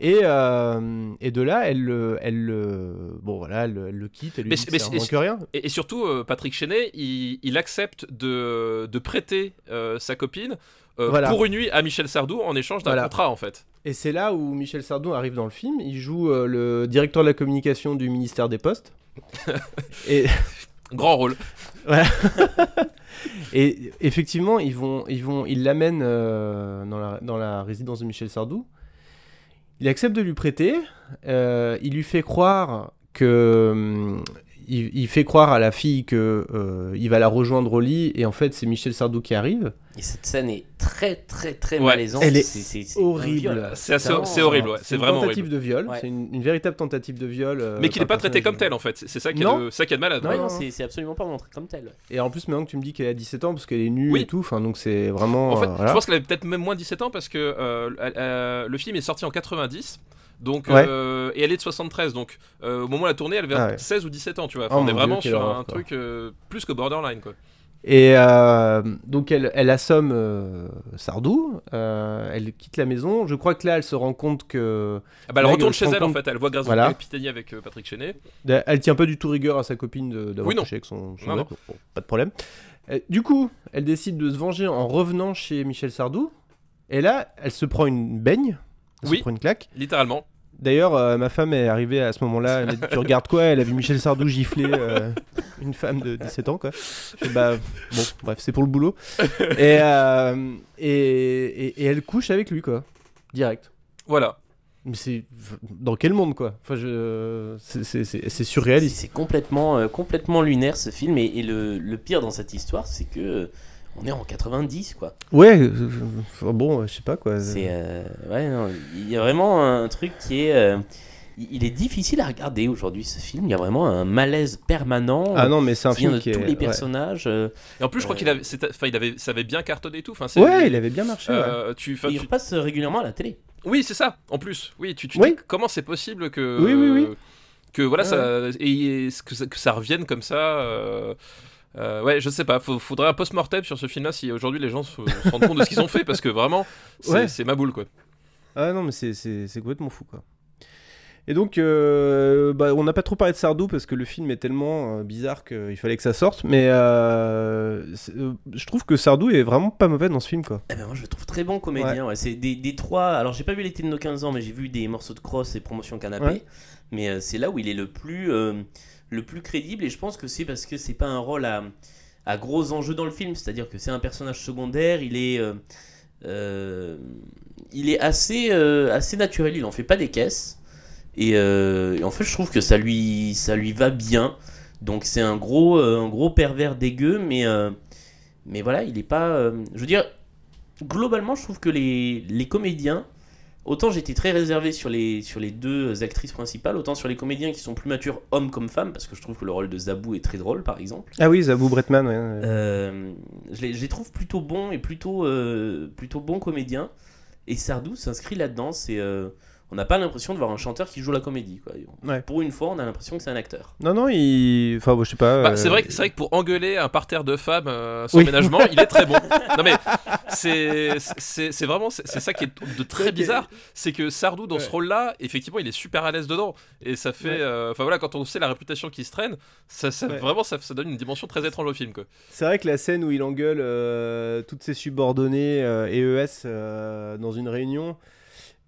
Et, euh, et de là, elle, le- elle, le- bon voilà, elle, elle le quitte, elle lui Mais, dit c'est- que mais c'est un c'est- moins que rien. Et, et surtout, euh, Patrick Chenet, il, il accepte de, de prêter euh, sa copine Voilà. pour une nuit à Michel Sardou en échange d'un Voilà. contrat en fait. Et c'est là où Michel Sardou arrive dans le film. Il joue le directeur de la communication du ministère des Postes. <laughs> et Grand rôle. <laughs> Voilà. <laughs> et effectivement, ils vont, ils vont, ils l'amènent dans, la, dans la résidence de Michel Sardou. Il accepte de lui prêter. euh, il lui fait croire que hum, fait croire à la fille que euh, va la rejoindre au lit et en fait c'est Michel Sardou qui arrive. Et cette scène est très très très Ouais. malaisante. Elle est horrible. C'est horrible, ouais. C'est une vraiment tentative horrible. de viol. Ouais. C'est une, une véritable tentative de viol. euh, Mais qui n'est pas traité comme tel en fait. C'est ça qui est, de, ça qui est de malade. Ouais, non, non, c'est absolument pas montré comme tel. Et en plus, maintenant que tu me dis qu'elle a 17 ans parce qu'elle est nue Oui. et tout, enfin donc c'est vraiment. En fait, euh, voilà. je pense qu'elle avait peut-être même moins 17 ans parce que euh, le film est sorti en 90. Donc, Ouais. euh, et elle est de 73, donc euh, au moment où elle a tourné, elle avait Ah ouais. 16 ou 17 ans, tu vois. Enfin, Oh on est vraiment Dieu, sur un truc euh, plus que borderline, quoi. Et euh, donc elle, elle assomme euh, Sardou, euh, elle quitte la maison. Je crois que là, elle se rend compte que. Ah bah, elle retourne chez elle en fait, elle voit Grâce Voilà. Capitani avec Patrick Chenet. Elle tient pas du tout rigueur à sa copine d'avoir Oui, couché avec son, son Non, mec, non. bon, pas de problème. Du coup, elle décide de se venger en revenant chez Michel Sardou. Et là, elle se prend une baigne, elle Oui. se prend une claque. Littéralement. D'ailleurs, euh, ma femme est arrivée à ce moment-là. Elle m'a dit Tu regardes quoi? Elle a vu Michel Sardou gifler euh, une femme de 17 ans, quoi. Je fais, bah, bon, bref, c'est pour le boulot. Et, euh, et, et, et elle couche avec lui, quoi. Direct. Voilà. Mais c'est. Dans quel monde, quoi? Enfin, je. c'est- c'est- C'est c'est surréaliste. C'est complètement, euh, complètement lunaire ce film. Et, et le, le pire dans cette histoire, c'est que euh, on est en 90, quoi. Ouais, euh, enfin, bon, euh, je sais pas, quoi. C'est euh, ouais, non, il y a vraiment un truc qui est euh, il est difficile à regarder aujourd'hui ce film. Il y a vraiment un malaise permanent. Ah non, mais c'est un qui vient film de qui tous est- les personnages. euh, Et en plus, je crois euh, qu'il avait, enfin, il avait, ça avait bien cartonné et tout. Enfin, c'est- Ouais, il avait bien marché, Euh, tu, enfin, il tu- repasse régulièrement à la télé. Oui, c'est ça. En plus, oui, tu, tu Oui. dis comment c'est possible que Oui, oui, oui. que voilà Ouais. ça et, et que, ça que ça revienne comme ça. Euh, ouais, je sais pas. Faut- faudrait un post-mortem sur ce film-là si aujourd'hui les gens se, se rendent compte de ce qu'ils ont fait parce que vraiment, c'est Ouais. c'est ma boule quoi. Ah non, mais c'est- c'est c'est complètement fou, quoi. Et donc, euh, bah, on n'a pas trop parlé de Sardou parce que le film est tellement euh, bizarre qu'il fallait que ça sorte. Mais euh, euh, je trouve que Sardou est vraiment pas mauvais dans ce film, quoi. Eh ben, moi je le trouve très bon comédien. ouais. C'est des, des trois. Alors j'ai pas vu l'été de nos 15 ans, mais j'ai vu des morceaux de cross et promotion canapé. Ouais. Mais euh, c'est là où il est le plus, euh, le plus crédible. Et je pense que c'est parce que c'est pas un rôle à, à gros enjeux dans le film. C'est-à-dire que c'est un personnage secondaire. Il est, euh, euh, il est assez, euh, assez naturel. Il en fait pas des caisses. Et, et en fait, je trouve que ça lui, ça lui va bien. Donc c'est un gros, un gros pervers dégueu, mais, mais voilà, il est pas. je veux dire, globalement, je trouve que les, les comédiens, autant j'étais très réservé sur les, sur les deux actrices principales, autant sur les comédiens qui sont plus matures, hommes comme femmes, parce que je trouve que le rôle de Zabou est très drôle, par exemple. Ah oui, Zabou Bretman, ouais. Euh, je, les, je les trouve plutôt bons et plutôt, euh, plutôt bons comédiens. Et Sardou s'inscrit là-dedans. C'est, euh, on n'a pas l'impression de voir un chanteur qui joue la comédie. Quoi. Ouais. Pour une fois, on a l'impression que c'est un acteur. Non, non, il. Enfin, bon, je sais pas. Bah, euh, c'est vrai, que- c'est vrai que pour engueuler un parterre de femmes euh, sans Oui. ménagement, il est très bon. <laughs> Non mais c'est c'est c'est vraiment c'est c'est ça qui est de très bizarre, c'est que Sardou dans ce rôle-là, effectivement, il est super à l'aise dedans et ça fait, Ouais. euh, enfin voilà, quand on sait la réputation qui se traîne, ça, ça Ouais. vraiment ça, ça donne une dimension très étrange au film quoi. C'est vrai que la scène où il engueule euh, toutes ses subordonnées euh, EES euh, dans une réunion,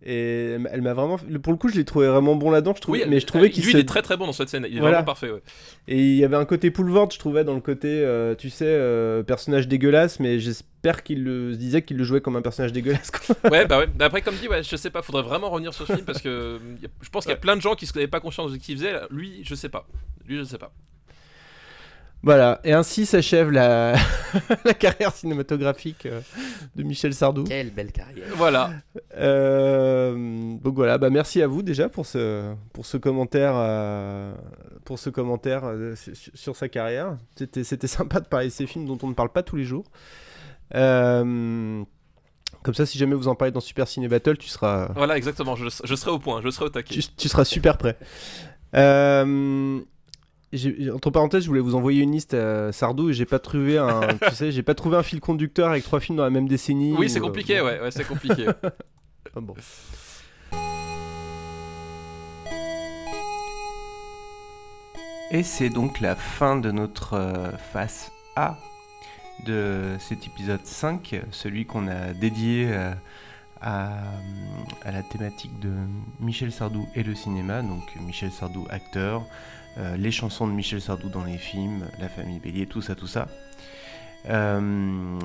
et elle m'a- vraiment. Pour le coup, je l'ai trouvé vraiment bon là-dedans. Je trouvais, Oui, mais je trouvais qu'il lui se- il est très très bon dans cette scène, il est Voilà. vraiment parfait. Ouais. Et il y avait un côté Poulvord, je trouvais, dans le côté, euh, tu sais, euh, personnage dégueulasse, mais j'espère qu'il le se disait qu'il le jouait comme un personnage dégueulasse. Quoi. <laughs> Ouais, bah ouais. Après, comme dit, ouais, je sais pas, faudrait vraiment revenir sur ce film parce que euh, je pense qu'il y a plein de gens qui n'avaient pas conscience de ce qu'il faisait. Lui, je sais pas. Lui, je sais pas. Voilà, et ainsi s'achève la... <laughs> la carrière cinématographique euh, de Michel Sardou. Quelle belle carrière. Voilà. Euh, donc voilà, bah merci à vous déjà pour ce, pour ce commentaire, euh, pour ce commentaire euh, sur, sa carrière. C'était, c'était sympa de parler de ces films dont on ne parle pas tous les jours. Euh, comme ça, si jamais vous en parlez dans Super Ciné Battle, tu seras, Voilà, exactement. Je, je serai au point, je serai au taquet. tu, tu seras super prêt. Euh, entre parenthèses, je voulais vous envoyer une liste à Sardou et j'ai pas trouvé un, <laughs> tu sais, j'ai pas trouvé un fil conducteur avec trois films dans la même décennie. Oui, c'est ou, euh, compliqué, ouais, ouais, c'est compliqué. <laughs> Ah bon. Et c'est donc la fin de notre euh, face A de cet épisode 5, celui qu'on a dédié euh, à, à la thématique de Michel Sardou et le cinéma, donc Michel Sardou acteur, euh, les chansons de Michel Sardou dans les films, la famille Bélier, tout ça, tout ça. Euh,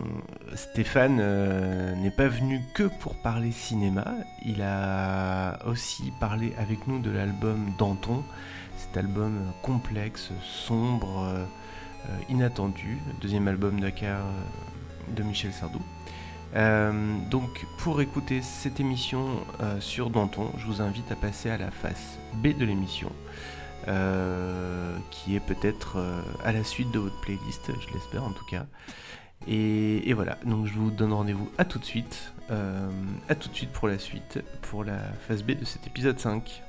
Stéphane euh, n'est pas venu que pour parler cinéma, il a aussi parlé avec nous de l'album Danton, cet album complexe, sombre, inattendu, deuxième album euh, de Michel Sardou. Donc pour écouter cette émission sur Danton, je vous invite à passer à la face B de l'émission, euh, qui est peut-être euh, à la suite de votre playlist, je l'espère en tout cas. Et, voilà, donc je vous donne rendez-vous à tout de suite, euh, à tout de suite pour la suite, pour la phase B de cet épisode 5.